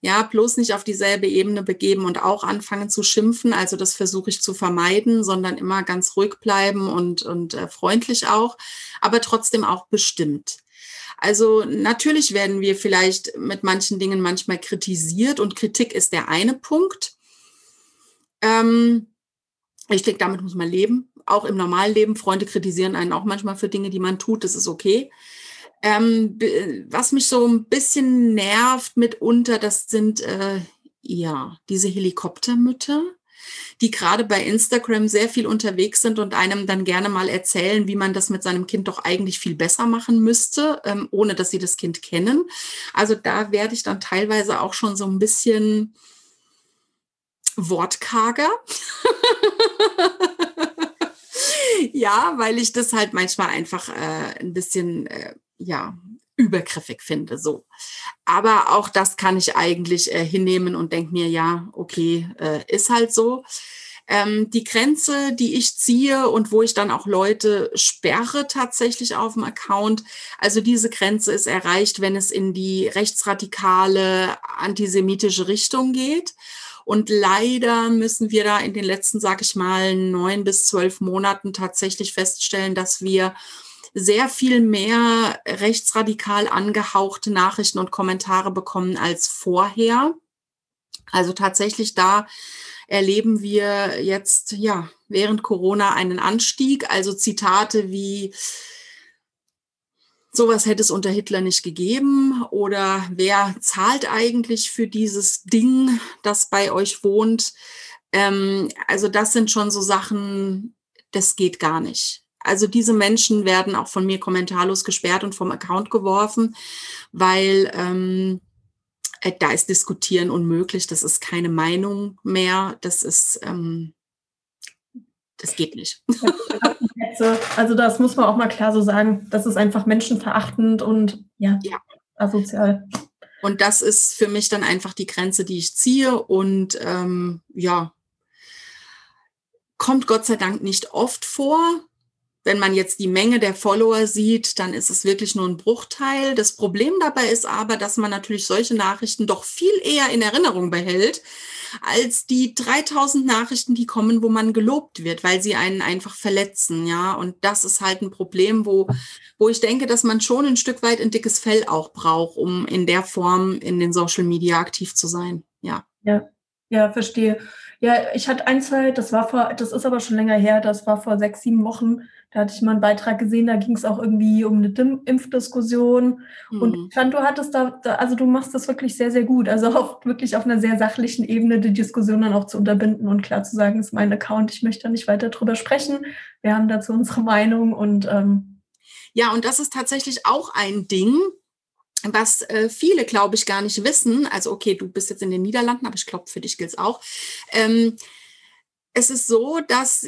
ja, bloß nicht auf dieselbe Ebene begeben und auch anfangen zu schimpfen. Also das versuche ich zu vermeiden, sondern immer ganz ruhig bleiben und, und äh, freundlich auch, aber trotzdem auch bestimmt. Also natürlich werden wir vielleicht mit manchen Dingen manchmal kritisiert und Kritik ist der eine Punkt. Ähm, ich denke, damit muss man leben. Auch im normalen Leben. Freunde kritisieren einen auch manchmal für Dinge, die man tut. Das ist okay. Ähm, was mich so ein bisschen nervt mitunter, das sind äh, ja diese Helikoptermütter, die gerade bei Instagram sehr viel unterwegs sind und einem dann gerne mal erzählen, wie man das mit seinem Kind doch eigentlich viel besser machen müsste, ähm, ohne dass sie das Kind kennen. Also da werde ich dann teilweise auch schon so ein bisschen wortkarger. [laughs] ja, weil ich das halt manchmal einfach äh, ein bisschen, äh, ja, übergriffig finde, so. Aber auch das kann ich eigentlich äh, hinnehmen und denke mir, ja, okay, äh, ist halt so. Ähm, die Grenze, die ich ziehe und wo ich dann auch Leute sperre tatsächlich auf dem Account, also diese Grenze ist erreicht, wenn es in die rechtsradikale antisemitische Richtung geht. Und leider müssen wir da in den letzten, sag ich mal, neun bis zwölf Monaten tatsächlich feststellen, dass wir sehr viel mehr rechtsradikal angehauchte Nachrichten und Kommentare bekommen als vorher. Also tatsächlich da erleben wir jetzt ja während Corona einen Anstieg. Also Zitate wie sowas hätte es unter Hitler nicht gegeben oder wer zahlt eigentlich für dieses Ding, das bei euch wohnt? Ähm, also das sind schon so Sachen, das geht gar nicht. Also diese Menschen werden auch von mir kommentarlos gesperrt und vom Account geworfen, weil ähm, äh, da ist Diskutieren unmöglich. Das ist keine Meinung mehr. Das ist, ähm, das geht nicht. [laughs] Also das muss man auch mal klar so sagen. Das ist einfach menschenverachtend und ja, ja. asozial. Und das ist für mich dann einfach die Grenze, die ich ziehe. Und ähm, ja, kommt Gott sei Dank nicht oft vor. Wenn man jetzt die Menge der Follower sieht, dann ist es wirklich nur ein Bruchteil. Das Problem dabei ist aber, dass man natürlich solche Nachrichten doch viel eher in Erinnerung behält, als die 3000 Nachrichten, die kommen, wo man gelobt wird, weil sie einen einfach verletzen, ja. Und das ist halt ein Problem, wo, wo ich denke, dass man schon ein Stück weit ein dickes Fell auch braucht, um in der Form in den Social Media aktiv zu sein, ja. Ja, ja, verstehe. Ja, ich hatte ein, zwei, das war vor, das ist aber schon länger her, das war vor sechs, sieben Wochen. Da hatte ich mal einen Beitrag gesehen, da ging es auch irgendwie um eine Dim Impfdiskussion. Mhm. Und ich fand, du hattest da, also du machst das wirklich sehr, sehr gut. Also auch wirklich auf einer sehr sachlichen Ebene die Diskussion dann auch zu unterbinden und klar zu sagen, ist mein Account, ich möchte da nicht weiter drüber sprechen. Wir haben dazu unsere Meinung und ähm, ja, und das ist tatsächlich auch ein Ding, was äh, viele, glaube ich, gar nicht wissen, also okay, du bist jetzt in den Niederlanden, aber ich glaube, für dich gilt es auch. Ähm, es ist so, dass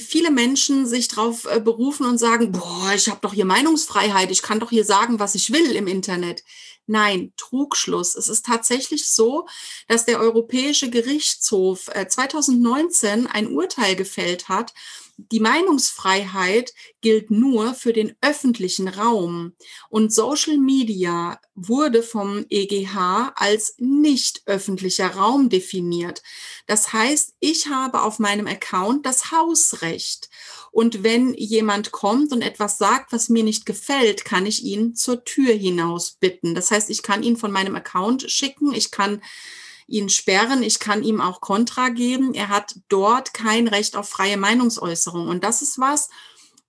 viele Menschen sich darauf äh, berufen und sagen, boah, ich habe doch hier Meinungsfreiheit, ich kann doch hier sagen, was ich will im Internet. Nein, Trugschluss. Es ist tatsächlich so, dass der Europäische Gerichtshof 2019 äh, ein Urteil gefällt hat, die Meinungsfreiheit gilt nur für den öffentlichen Raum und Social Media wurde vom EGH als nicht öffentlicher Raum definiert. Das heißt, ich habe auf meinem Account das Hausrecht. Und wenn jemand kommt und etwas sagt, was mir nicht gefällt, kann ich ihn zur Tür hinaus bitten. Das heißt, ich kann ihn von meinem Account schicken, ich kann ihn sperren, ich kann ihm auch Kontra geben. Er hat dort kein Recht auf freie Meinungsäußerung. Und das ist was,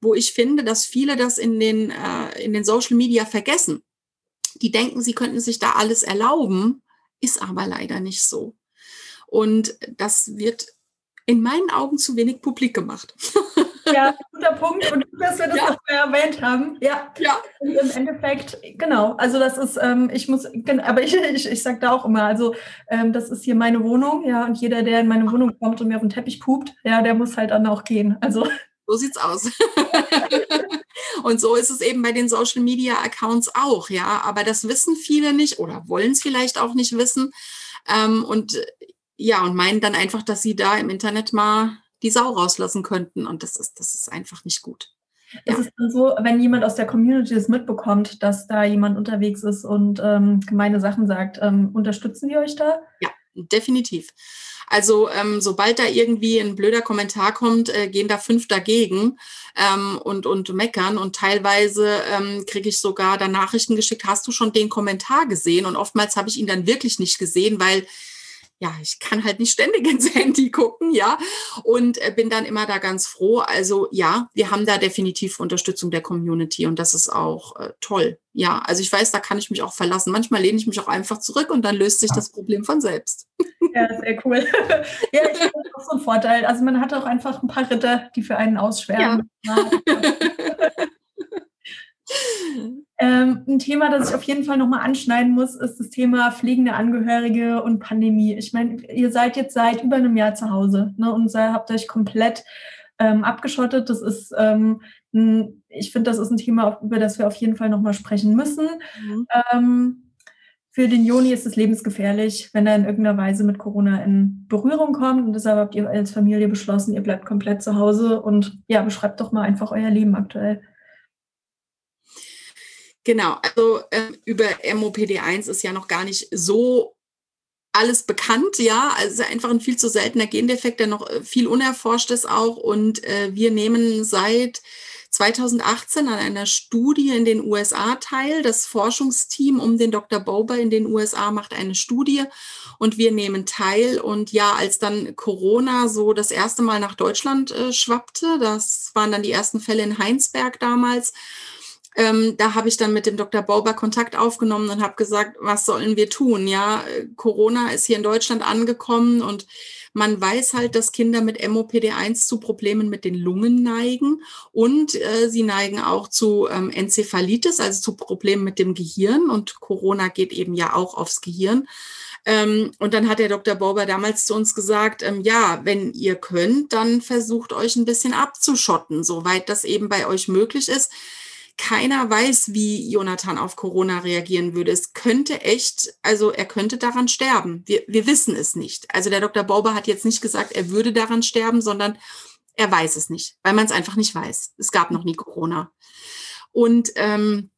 wo ich finde, dass viele das in den, äh, in den Social Media vergessen. die denken, sie könnten sich da alles erlauben, ist aber leider nicht so. Und das wird in meinen Augen zu wenig publik gemacht. [laughs] Ja, guter Punkt. Und dass wir das ja. noch erwähnt haben. Ja. ja. Und Im Endeffekt, genau. Also das ist, ähm, ich muss, aber ich, ich, ich sage da auch immer, also ähm, das ist hier meine Wohnung, ja, und jeder, der in meine Wohnung kommt und mir auf den Teppich pupt, ja, der muss halt dann auch gehen. Also. So sieht's aus. [laughs] und so ist es eben bei den Social Media Accounts auch, ja. Aber das wissen viele nicht oder wollen es vielleicht auch nicht wissen. Ähm, und ja, und meinen dann einfach, dass sie da im Internet mal die Sau rauslassen könnten. Und das ist, das ist einfach nicht gut. Ja. Ist es dann so, wenn jemand aus der Community es mitbekommt, dass da jemand unterwegs ist und ähm, gemeine Sachen sagt, ähm, unterstützen die euch da? Ja, definitiv. Also ähm, sobald da irgendwie ein blöder Kommentar kommt, äh, gehen da fünf dagegen ähm, und, und meckern. Und teilweise ähm, kriege ich sogar da Nachrichten geschickt, hast du schon den Kommentar gesehen? Und oftmals habe ich ihn dann wirklich nicht gesehen, weil ja, ich kann halt nicht ständig ins Handy gucken, ja, und äh, bin dann immer da ganz froh. Also ja, wir haben da definitiv Unterstützung der Community und das ist auch äh, toll. Ja, also ich weiß, da kann ich mich auch verlassen. Manchmal lehne ich mich auch einfach zurück und dann löst sich das Problem von selbst. Ja, sehr cool. [laughs] ja, ich finde das auch so ein Vorteil. Also man hat auch einfach ein paar Ritter, die für einen ausschwärmen. Ja. [laughs] Ähm, ein Thema, das ich auf jeden Fall nochmal anschneiden muss, ist das Thema pflegende Angehörige und Pandemie. Ich meine, ihr seid jetzt seit über einem Jahr zu Hause ne, und habt euch komplett ähm, abgeschottet. Das ist, ähm, ein, ich finde, das ist ein Thema, über das wir auf jeden Fall nochmal sprechen müssen. Mhm. Ähm, für den Joni ist es lebensgefährlich, wenn er in irgendeiner Weise mit Corona in Berührung kommt. Und deshalb habt ihr als Familie beschlossen, ihr bleibt komplett zu Hause und ja, beschreibt doch mal einfach euer Leben aktuell. Genau, also äh, über MOPD1 ist ja noch gar nicht so alles bekannt, ja. Also einfach ein viel zu seltener Gendefekt, der noch äh, viel unerforscht ist auch. Und äh, wir nehmen seit 2018 an einer Studie in den USA teil. Das Forschungsteam um den Dr. Bober in den USA macht eine Studie und wir nehmen teil. Und ja, als dann Corona so das erste Mal nach Deutschland äh, schwappte, das waren dann die ersten Fälle in Heinsberg damals, ähm, da habe ich dann mit dem Dr. Bauber Kontakt aufgenommen und habe gesagt, was sollen wir tun? Ja, Corona ist hier in Deutschland angekommen und man weiß halt, dass Kinder mit MOPD1 zu Problemen mit den Lungen neigen und äh, sie neigen auch zu ähm, Enzephalitis, also zu Problemen mit dem Gehirn. Und Corona geht eben ja auch aufs Gehirn. Ähm, und dann hat der Dr. Bauber damals zu uns gesagt, ähm, ja, wenn ihr könnt, dann versucht euch ein bisschen abzuschotten, soweit das eben bei euch möglich ist keiner weiß, wie Jonathan auf Corona reagieren würde. Es könnte echt, also er könnte daran sterben. Wir, wir wissen es nicht. Also der Dr. Bauber hat jetzt nicht gesagt, er würde daran sterben, sondern er weiß es nicht, weil man es einfach nicht weiß. Es gab noch nie Corona. Und ähm,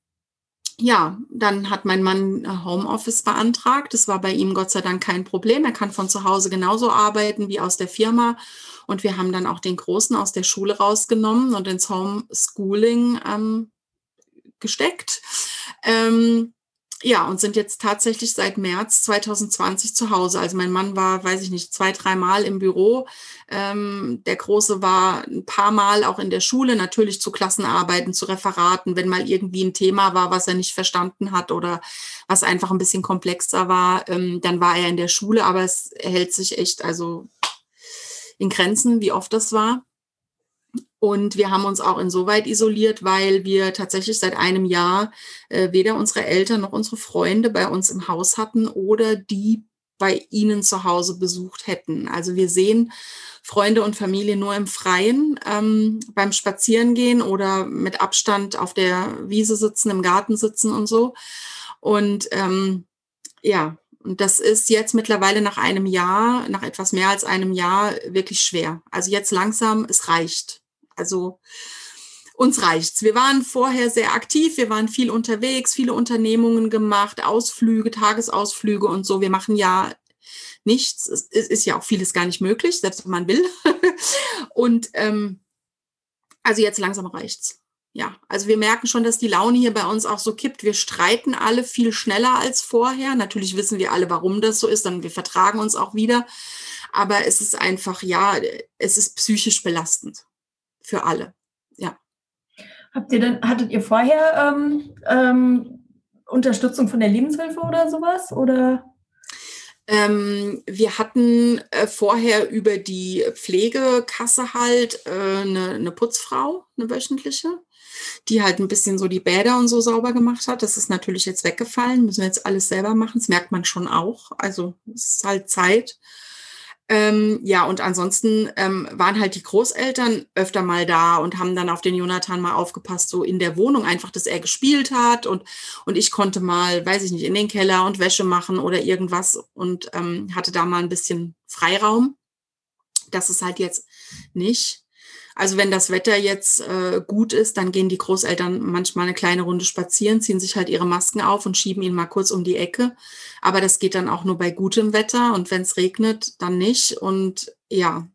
ja, dann hat mein Mann Homeoffice beantragt. Das war bei ihm Gott sei Dank kein Problem. Er kann von zu Hause genauso arbeiten wie aus der Firma. Und wir haben dann auch den Großen aus der Schule rausgenommen und ins Homeschooling ähm, gesteckt. Ähm, ja, und sind jetzt tatsächlich seit März 2020 zu Hause. Also mein Mann war, weiß ich nicht, zwei, dreimal im Büro. Ähm, der Große war ein paar Mal auch in der Schule, natürlich zu Klassenarbeiten, zu Referaten, wenn mal irgendwie ein Thema war, was er nicht verstanden hat oder was einfach ein bisschen komplexer war, ähm, dann war er in der Schule, aber es hält sich echt also in Grenzen, wie oft das war. Und wir haben uns auch insoweit isoliert, weil wir tatsächlich seit einem Jahr äh, weder unsere Eltern noch unsere Freunde bei uns im Haus hatten oder die bei ihnen zu Hause besucht hätten. Also wir sehen Freunde und Familie nur im Freien, ähm, beim Spazierengehen oder mit Abstand auf der Wiese sitzen, im Garten sitzen und so. Und ähm, ja, und das ist jetzt mittlerweile nach einem Jahr, nach etwas mehr als einem Jahr wirklich schwer. Also jetzt langsam, es reicht. Also uns reicht's. Wir waren vorher sehr aktiv, wir waren viel unterwegs, viele Unternehmungen gemacht, Ausflüge, Tagesausflüge und so. Wir machen ja nichts. Es ist ja auch vieles gar nicht möglich, selbst wenn man will. [laughs] und ähm, also jetzt langsam reicht's. Ja, also wir merken schon, dass die Laune hier bei uns auch so kippt. Wir streiten alle viel schneller als vorher. Natürlich wissen wir alle, warum das so ist, dann wir vertragen uns auch wieder. Aber es ist einfach, ja, es ist psychisch belastend für alle. Ja. Habt ihr denn, hattet ihr vorher ähm, ähm, Unterstützung von der Lebenshilfe oder sowas? Oder? Ähm, wir hatten äh, vorher über die Pflegekasse halt äh, eine, eine Putzfrau, eine wöchentliche, die halt ein bisschen so die Bäder und so sauber gemacht hat. Das ist natürlich jetzt weggefallen, müssen wir jetzt alles selber machen. Das merkt man schon auch. Also es ist halt Zeit. Ähm, ja, und ansonsten ähm, waren halt die Großeltern öfter mal da und haben dann auf den Jonathan mal aufgepasst, so in der Wohnung einfach, dass er gespielt hat und, und ich konnte mal, weiß ich nicht, in den Keller und Wäsche machen oder irgendwas und ähm, hatte da mal ein bisschen Freiraum. Das ist halt jetzt nicht. Also wenn das Wetter jetzt äh, gut ist, dann gehen die Großeltern manchmal eine kleine Runde spazieren, ziehen sich halt ihre Masken auf und schieben ihn mal kurz um die Ecke. Aber das geht dann auch nur bei gutem Wetter und wenn es regnet, dann nicht. Und ja,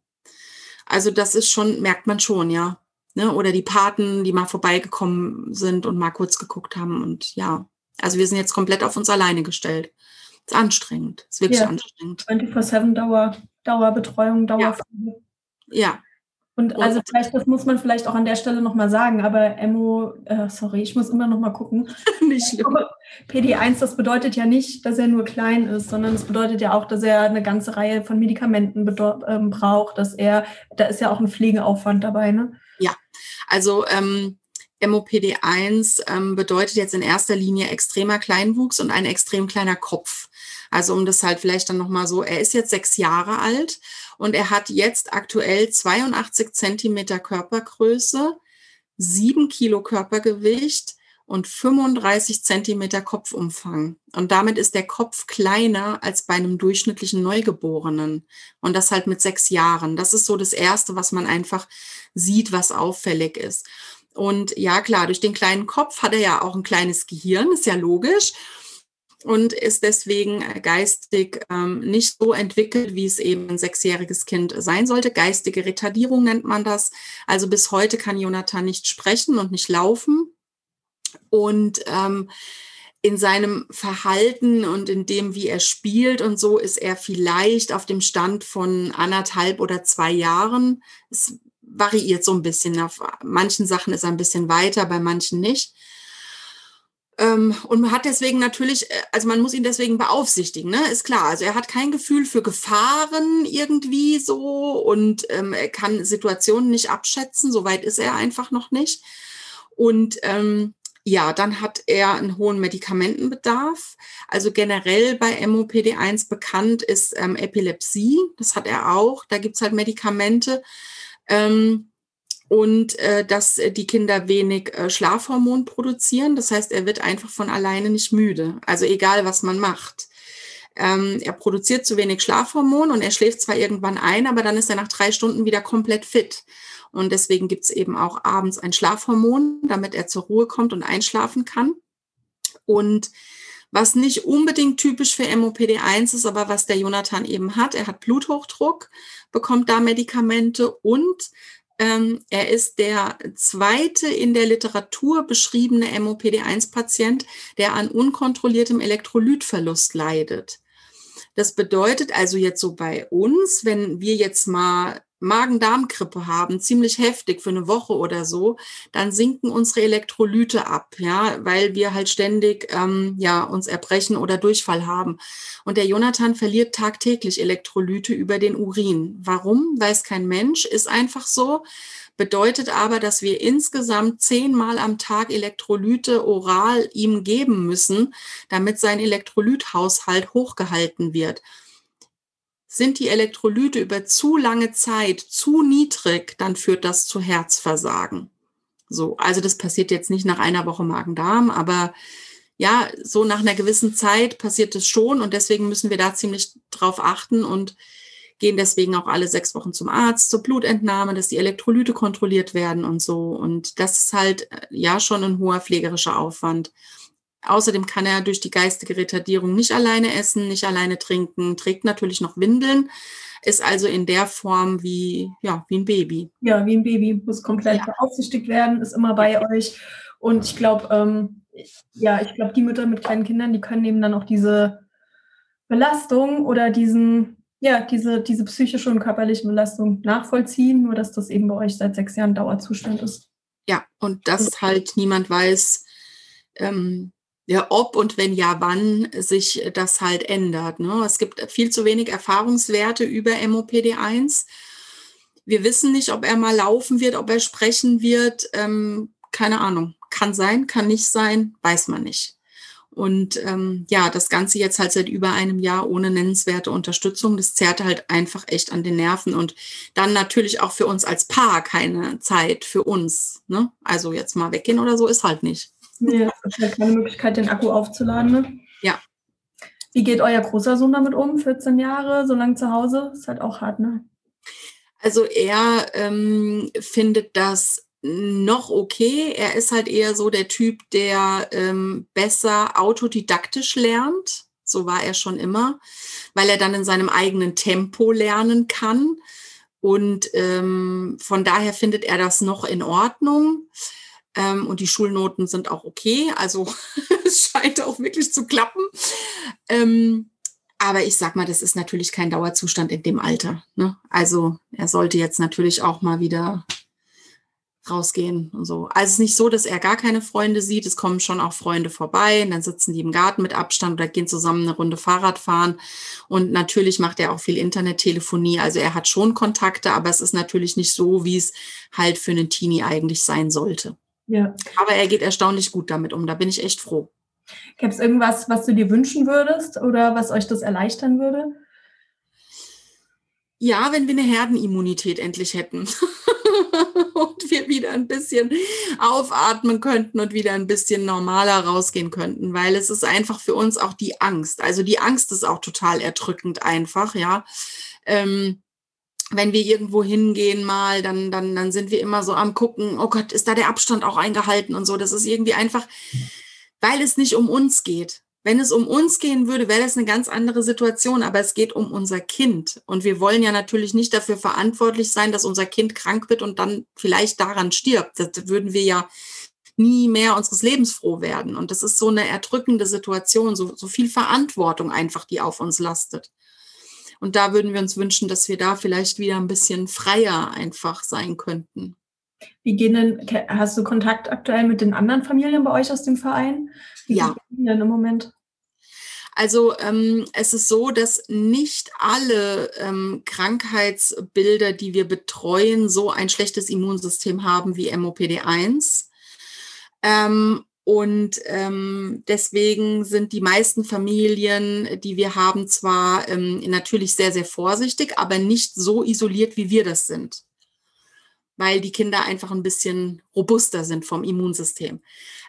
also das ist schon, merkt man schon, ja. Ne? Oder die Paten, die mal vorbeigekommen sind und mal kurz geguckt haben. Und ja, also wir sind jetzt komplett auf uns alleine gestellt. Ist anstrengend. Ist wirklich ja, anstrengend. 24-7 Dauer, Dauerbetreuung, Dauerpflege. Ja. ja. Und also vielleicht, das muss man vielleicht auch an der Stelle nochmal sagen, aber Emo, äh, sorry, ich muss immer nochmal gucken. [laughs] nicht schlimm. PD1, das bedeutet ja nicht, dass er nur klein ist, sondern es bedeutet ja auch, dass er eine ganze Reihe von Medikamenten ähm, braucht, dass er, da ist ja auch ein Pflegeaufwand dabei, ne? Ja, also ähm, MOPD1 ähm, bedeutet jetzt in erster Linie extremer Kleinwuchs und ein extrem kleiner Kopf. Also um das halt vielleicht dann nochmal so, er ist jetzt sechs Jahre alt und er hat jetzt aktuell 82 Zentimeter Körpergröße, sieben Kilo Körpergewicht und 35 Zentimeter Kopfumfang. Und damit ist der Kopf kleiner als bei einem durchschnittlichen Neugeborenen. Und das halt mit sechs Jahren. Das ist so das Erste, was man einfach sieht, was auffällig ist. Und ja, klar, durch den kleinen Kopf hat er ja auch ein kleines Gehirn, ist ja logisch und ist deswegen geistig ähm, nicht so entwickelt, wie es eben ein sechsjähriges Kind sein sollte. Geistige Retardierung nennt man das. Also bis heute kann Jonathan nicht sprechen und nicht laufen. Und ähm, in seinem Verhalten und in dem, wie er spielt und so, ist er vielleicht auf dem Stand von anderthalb oder zwei Jahren. Es variiert so ein bisschen. Auf manchen Sachen ist er ein bisschen weiter, bei manchen nicht. Ähm, und man hat deswegen natürlich, äh, also man muss ihn deswegen beaufsichtigen, ne? ist klar. Also er hat kein Gefühl für Gefahren irgendwie so und ähm, er kann Situationen nicht abschätzen, soweit ist er einfach noch nicht. Und ähm, ja, dann hat er einen hohen Medikamentenbedarf. Also generell bei MOPD1 bekannt ist ähm, Epilepsie, das hat er auch. Da gibt's halt Medikamente. Ähm, und äh, dass äh, die Kinder wenig äh, Schlafhormon produzieren. Das heißt, er wird einfach von alleine nicht müde. Also egal, was man macht. Ähm, er produziert zu wenig Schlafhormon und er schläft zwar irgendwann ein, aber dann ist er nach drei Stunden wieder komplett fit. Und deswegen gibt es eben auch abends ein Schlafhormon, damit er zur Ruhe kommt und einschlafen kann. Und was nicht unbedingt typisch für MOPD1 ist, aber was der Jonathan eben hat, er hat Bluthochdruck, bekommt da Medikamente und er ist der zweite in der Literatur beschriebene MOPD1-Patient, der an unkontrolliertem Elektrolytverlust leidet. Das bedeutet also jetzt so bei uns, wenn wir jetzt mal Magen-Darm-Grippe haben, ziemlich heftig für eine Woche oder so, dann sinken unsere Elektrolyte ab, ja, weil wir halt ständig ähm, ja uns erbrechen oder Durchfall haben. Und der Jonathan verliert tagtäglich Elektrolyte über den Urin. Warum? Weiß kein Mensch, ist einfach so. Bedeutet aber, dass wir insgesamt zehnmal am Tag Elektrolyte oral ihm geben müssen, damit sein Elektrolythaushalt hochgehalten wird sind die Elektrolyte über zu lange Zeit zu niedrig, dann führt das zu Herzversagen. So, also das passiert jetzt nicht nach einer Woche Magen-Darm, aber ja, so nach einer gewissen Zeit passiert es schon und deswegen müssen wir da ziemlich drauf achten und gehen deswegen auch alle sechs Wochen zum Arzt zur Blutentnahme, dass die Elektrolyte kontrolliert werden und so. Und das ist halt äh, ja schon ein hoher pflegerischer Aufwand. Außerdem kann er durch die geistige Retardierung nicht alleine essen, nicht alleine trinken, trägt natürlich noch Windeln, ist also in der Form wie, ja, wie ein Baby. Ja, wie ein Baby, muss komplett ja. beaufsichtigt werden, ist immer bei euch. Und ich glaube, ähm, ja, ich glaube, die Mütter mit kleinen Kindern, die können eben dann auch diese Belastung oder diesen, ja, diese, diese psychische und körperliche Belastung nachvollziehen, nur dass das eben bei euch seit sechs Jahren Dauerzustand ist. Ja, und dass halt niemand weiß, ähm, ja, ob und wenn ja, wann sich das halt ändert. Ne? Es gibt viel zu wenig Erfahrungswerte über MOPD1. Wir wissen nicht, ob er mal laufen wird, ob er sprechen wird. Ähm, keine Ahnung. Kann sein, kann nicht sein, weiß man nicht. Und ähm, ja, das Ganze jetzt halt seit über einem Jahr ohne nennenswerte Unterstützung, das zerrt halt einfach echt an den Nerven und dann natürlich auch für uns als Paar keine Zeit für uns. Ne? Also jetzt mal weggehen oder so ist halt nicht. Nee, es ist halt keine Möglichkeit, den Akku aufzuladen. Ne? Ja. Wie geht euer großer Sohn damit um? 14 Jahre, so lange zu Hause? Ist halt auch hart, ne? Also er ähm, findet das noch okay. Er ist halt eher so der Typ, der ähm, besser autodidaktisch lernt. So war er schon immer, weil er dann in seinem eigenen Tempo lernen kann. Und ähm, von daher findet er das noch in Ordnung. Ähm, und die Schulnoten sind auch okay. Also [laughs] es scheint auch wirklich zu klappen. Ähm, aber ich sag mal, das ist natürlich kein Dauerzustand in dem Alter. Ne? Also er sollte jetzt natürlich auch mal wieder rausgehen und so. Also es ist nicht so, dass er gar keine Freunde sieht. Es kommen schon auch Freunde vorbei und dann sitzen die im Garten mit Abstand oder gehen zusammen eine Runde Fahrrad fahren. Und natürlich macht er auch viel Internettelefonie. Also er hat schon Kontakte, aber es ist natürlich nicht so, wie es halt für einen Teenie eigentlich sein sollte. Ja. Aber er geht erstaunlich gut damit um. Da bin ich echt froh. Gäbe es irgendwas, was du dir wünschen würdest oder was euch das erleichtern würde? Ja, wenn wir eine Herdenimmunität endlich hätten. [laughs] und wir wieder ein bisschen aufatmen könnten und wieder ein bisschen normaler rausgehen könnten, weil es ist einfach für uns auch die Angst. Also die Angst ist auch total erdrückend einfach, ja. Ähm, wenn wir irgendwo hingehen mal, dann, dann, dann sind wir immer so am gucken, oh Gott, ist da der Abstand auch eingehalten und so. Das ist irgendwie einfach, weil es nicht um uns geht. Wenn es um uns gehen würde, wäre das eine ganz andere Situation, aber es geht um unser Kind. Und wir wollen ja natürlich nicht dafür verantwortlich sein, dass unser Kind krank wird und dann vielleicht daran stirbt. Das würden wir ja nie mehr unseres Lebens froh werden. Und das ist so eine erdrückende Situation, so, so viel Verantwortung einfach, die auf uns lastet. Und da würden wir uns wünschen, dass wir da vielleicht wieder ein bisschen freier einfach sein könnten. Wie gehen denn, hast du Kontakt aktuell mit den anderen Familien bei euch aus dem Verein? Wie ja. Denn im Moment? Also ähm, es ist so, dass nicht alle ähm, Krankheitsbilder, die wir betreuen, so ein schlechtes Immunsystem haben wie MOPD1. Ähm, und ähm, deswegen sind die meisten Familien, die wir haben, zwar ähm, natürlich sehr, sehr vorsichtig, aber nicht so isoliert, wie wir das sind weil die Kinder einfach ein bisschen robuster sind vom Immunsystem.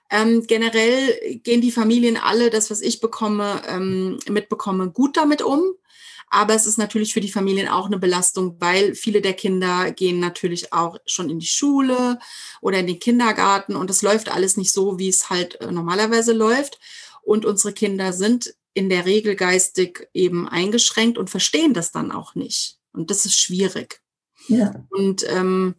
Ähm, generell gehen die Familien alle, das, was ich bekomme, ähm, mitbekomme, gut damit um. Aber es ist natürlich für die Familien auch eine Belastung, weil viele der Kinder gehen natürlich auch schon in die Schule oder in den Kindergarten und es läuft alles nicht so, wie es halt äh, normalerweise läuft. Und unsere Kinder sind in der Regel geistig eben eingeschränkt und verstehen das dann auch nicht. Und das ist schwierig. Ja. Und ähm,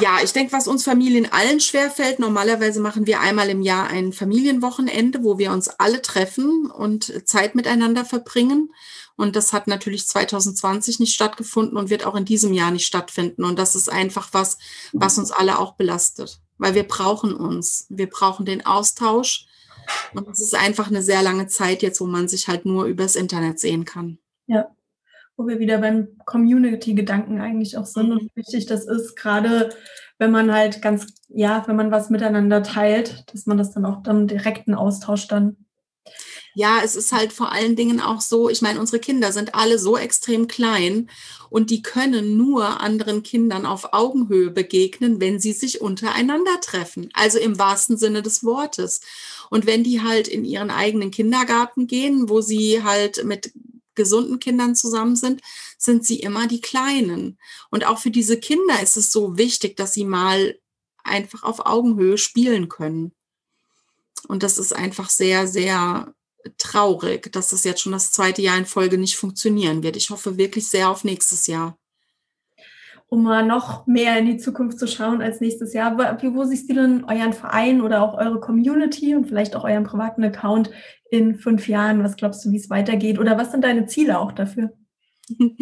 ja, ich denke, was uns Familien allen schwerfällt, normalerweise machen wir einmal im Jahr ein Familienwochenende, wo wir uns alle treffen und Zeit miteinander verbringen. Und das hat natürlich 2020 nicht stattgefunden und wird auch in diesem Jahr nicht stattfinden. Und das ist einfach was, was uns alle auch belastet, weil wir brauchen uns. Wir brauchen den Austausch. Und es ist einfach eine sehr lange Zeit jetzt, wo man sich halt nur übers Internet sehen kann. Ja wo wir wieder beim Community-Gedanken eigentlich auch sind und wie wichtig das ist, gerade wenn man halt ganz, ja, wenn man was miteinander teilt, dass man das dann auch dann direkten Austausch dann. Ja, es ist halt vor allen Dingen auch so, ich meine, unsere Kinder sind alle so extrem klein und die können nur anderen Kindern auf Augenhöhe begegnen, wenn sie sich untereinander treffen. Also im wahrsten Sinne des Wortes. Und wenn die halt in ihren eigenen Kindergarten gehen, wo sie halt mit gesunden Kindern zusammen sind, sind sie immer die Kleinen. Und auch für diese Kinder ist es so wichtig, dass sie mal einfach auf Augenhöhe spielen können. Und das ist einfach sehr, sehr traurig, dass das jetzt schon das zweite Jahr in Folge nicht funktionieren wird. Ich hoffe wirklich sehr auf nächstes Jahr. Um mal noch mehr in die Zukunft zu schauen als nächstes Jahr, wo, wo siehst du denn euren Verein oder auch eure Community und vielleicht auch euren privaten Account in fünf Jahren? Was glaubst du, wie es weitergeht? Oder was sind deine Ziele auch dafür? [laughs]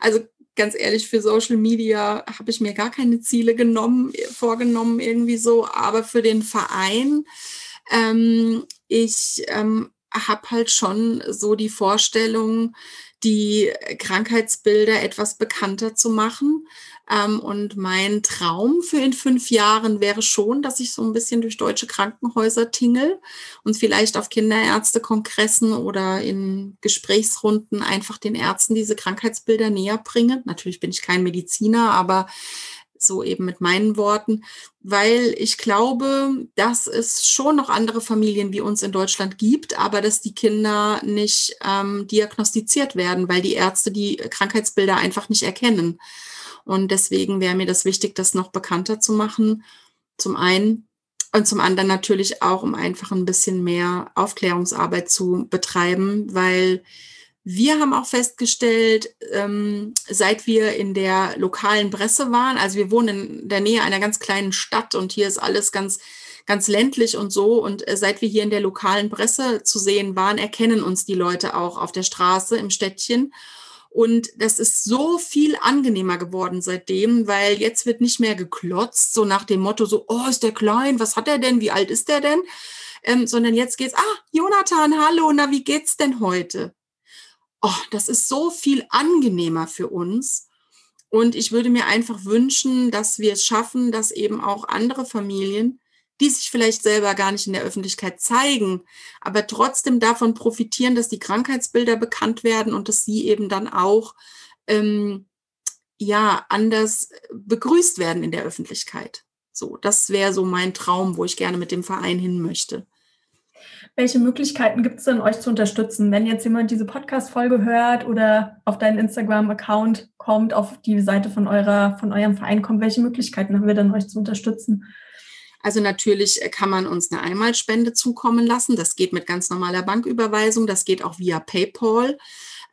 Also ganz ehrlich, für Social Media habe ich mir gar keine Ziele genommen, vorgenommen, irgendwie so. Aber für den Verein ähm, ich ähm, habe halt schon so die Vorstellung, die Krankheitsbilder etwas bekannter zu machen. Ähm, und mein Traum für in fünf Jahren wäre schon, dass ich so ein bisschen durch deutsche Krankenhäuser tingel und vielleicht auf Kinderärztekongressen oder in Gesprächsrunden einfach den Ärzten diese Krankheitsbilder näher bringe. Natürlich bin ich kein Mediziner, aber so eben mit meinen Worten, weil ich glaube, dass es schon noch andere Familien wie uns in Deutschland gibt, aber dass die Kinder nicht ähm, diagnostiziert werden, weil die Ärzte die Krankheitsbilder einfach nicht erkennen. Und deswegen wäre mir das wichtig, das noch bekannter zu machen. Zum einen und zum anderen natürlich auch, um einfach ein bisschen mehr Aufklärungsarbeit zu betreiben, weil wir haben auch festgestellt, ähm, seit wir in der lokalen Presse waren, also wir wohnen in der Nähe einer ganz kleinen Stadt und hier ist alles ganz, ganz ländlich und so. Und äh, seit wir hier in der lokalen Presse zu sehen waren, erkennen uns die Leute auch auf der Straße im Städtchen. Und das ist so viel angenehmer geworden seitdem, weil jetzt wird nicht mehr geklotzt, so nach dem Motto, so, oh, ist der klein, was hat er denn, wie alt ist der denn? Ähm, sondern jetzt geht's, ah, Jonathan, hallo, na, wie geht's denn heute? Oh, das ist so viel angenehmer für uns. Und ich würde mir einfach wünschen, dass wir es schaffen, dass eben auch andere Familien, die sich vielleicht selber gar nicht in der Öffentlichkeit zeigen, aber trotzdem davon profitieren, dass die Krankheitsbilder bekannt werden und dass sie eben dann auch ähm, ja anders begrüßt werden in der Öffentlichkeit. So, das wäre so mein Traum, wo ich gerne mit dem Verein hin möchte. Welche Möglichkeiten gibt es denn, euch zu unterstützen? Wenn jetzt jemand diese Podcast-Folge hört oder auf deinen Instagram-Account kommt, auf die Seite von, eurer, von eurem Verein kommt, welche Möglichkeiten haben wir denn, euch zu unterstützen? Also natürlich kann man uns eine Einmalspende zukommen lassen. Das geht mit ganz normaler Banküberweisung. Das geht auch via PayPal.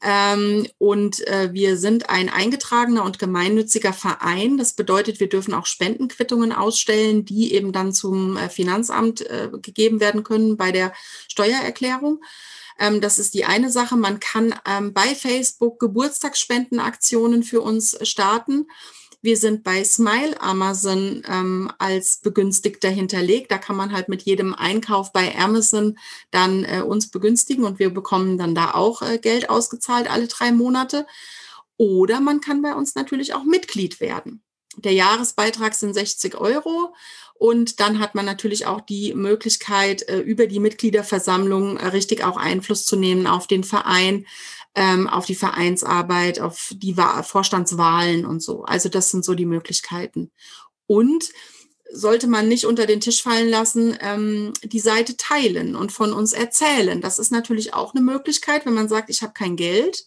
Ähm, und äh, wir sind ein eingetragener und gemeinnütziger Verein. Das bedeutet, wir dürfen auch Spendenquittungen ausstellen, die eben dann zum äh, Finanzamt äh, gegeben werden können bei der Steuererklärung. Ähm, das ist die eine Sache. Man kann ähm, bei Facebook Geburtstagsspendenaktionen für uns starten. Wir sind bei Smile Amazon ähm, als Begünstigter hinterlegt. Da kann man halt mit jedem Einkauf bei Amazon dann äh, uns begünstigen und wir bekommen dann da auch äh, Geld ausgezahlt alle drei Monate. Oder man kann bei uns natürlich auch Mitglied werden. Der Jahresbeitrag sind 60 Euro und dann hat man natürlich auch die Möglichkeit, äh, über die Mitgliederversammlung äh, richtig auch Einfluss zu nehmen auf den Verein, ähm, auf die Vereinsarbeit, auf die Vorstandswahlen und so. Also das sind so die Möglichkeiten. Und sollte man nicht unter den Tisch fallen lassen, ähm, die Seite teilen und von uns erzählen. Das ist natürlich auch eine Möglichkeit, wenn man sagt, ich habe kein Geld,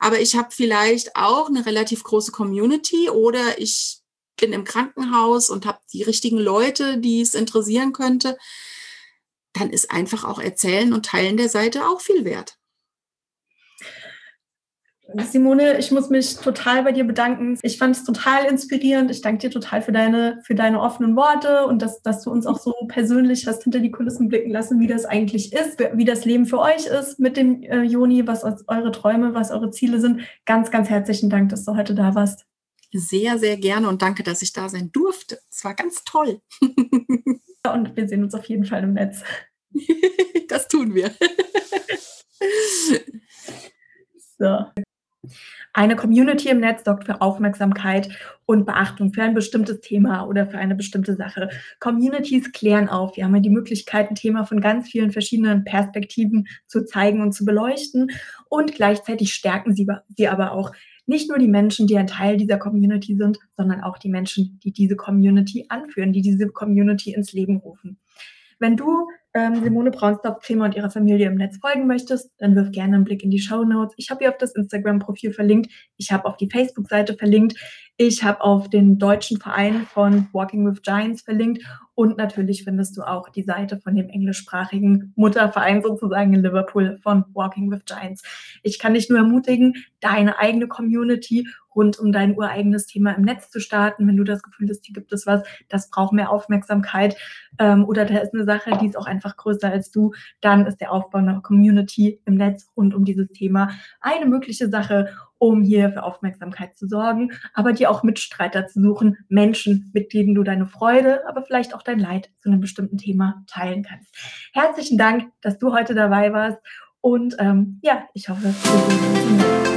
aber ich habe vielleicht auch eine relativ große Community oder ich bin im Krankenhaus und habe die richtigen Leute, die es interessieren könnte, dann ist einfach auch Erzählen und Teilen der Seite auch viel wert. Simone, ich muss mich total bei dir bedanken. Ich fand es total inspirierend. Ich danke dir total für deine, für deine offenen Worte und dass, dass du uns auch so persönlich hast hinter die Kulissen blicken lassen, wie das eigentlich ist, wie das Leben für euch ist mit dem äh, Joni, was eure Träume, was eure Ziele sind. Ganz, ganz herzlichen Dank, dass du heute da warst. Sehr, sehr gerne und danke, dass ich da sein durfte. Es war ganz toll. [laughs] und wir sehen uns auf jeden Fall im Netz. [laughs] das tun wir. [laughs] so. Eine Community im Netz sorgt für Aufmerksamkeit und Beachtung für ein bestimmtes Thema oder für eine bestimmte Sache. Communities klären auf. Wir haben ja die Möglichkeit, ein Thema von ganz vielen verschiedenen Perspektiven zu zeigen und zu beleuchten. Und gleichzeitig stärken sie, sie aber auch nicht nur die Menschen, die ein Teil dieser Community sind, sondern auch die Menschen, die diese Community anführen, die diese Community ins Leben rufen. Wenn du ähm, Simone Braunsdorf-Kremer und ihrer Familie im Netz folgen möchtest, dann wirf gerne einen Blick in die Show Notes. Ich habe ihr auf das Instagram-Profil verlinkt. Ich habe auf die Facebook-Seite verlinkt. Ich habe auf den deutschen Verein von Walking with Giants verlinkt. Und natürlich findest du auch die Seite von dem englischsprachigen Mutterverein sozusagen in Liverpool von Walking with Giants. Ich kann dich nur ermutigen, deine eigene Community rund um dein ureigenes Thema im Netz zu starten, wenn du das Gefühl hast, hier gibt es was, das braucht mehr Aufmerksamkeit ähm, oder da ist eine Sache, die ist auch einfach größer als du, dann ist der Aufbau einer Community im Netz rund um dieses Thema eine mögliche Sache, um hier für Aufmerksamkeit zu sorgen, aber dir auch Mitstreiter zu suchen, Menschen, mit denen du deine Freude, aber vielleicht auch dein Leid zu einem bestimmten Thema teilen kannst. Herzlichen Dank, dass du heute dabei warst und ähm, ja, ich hoffe, wir sehen uns.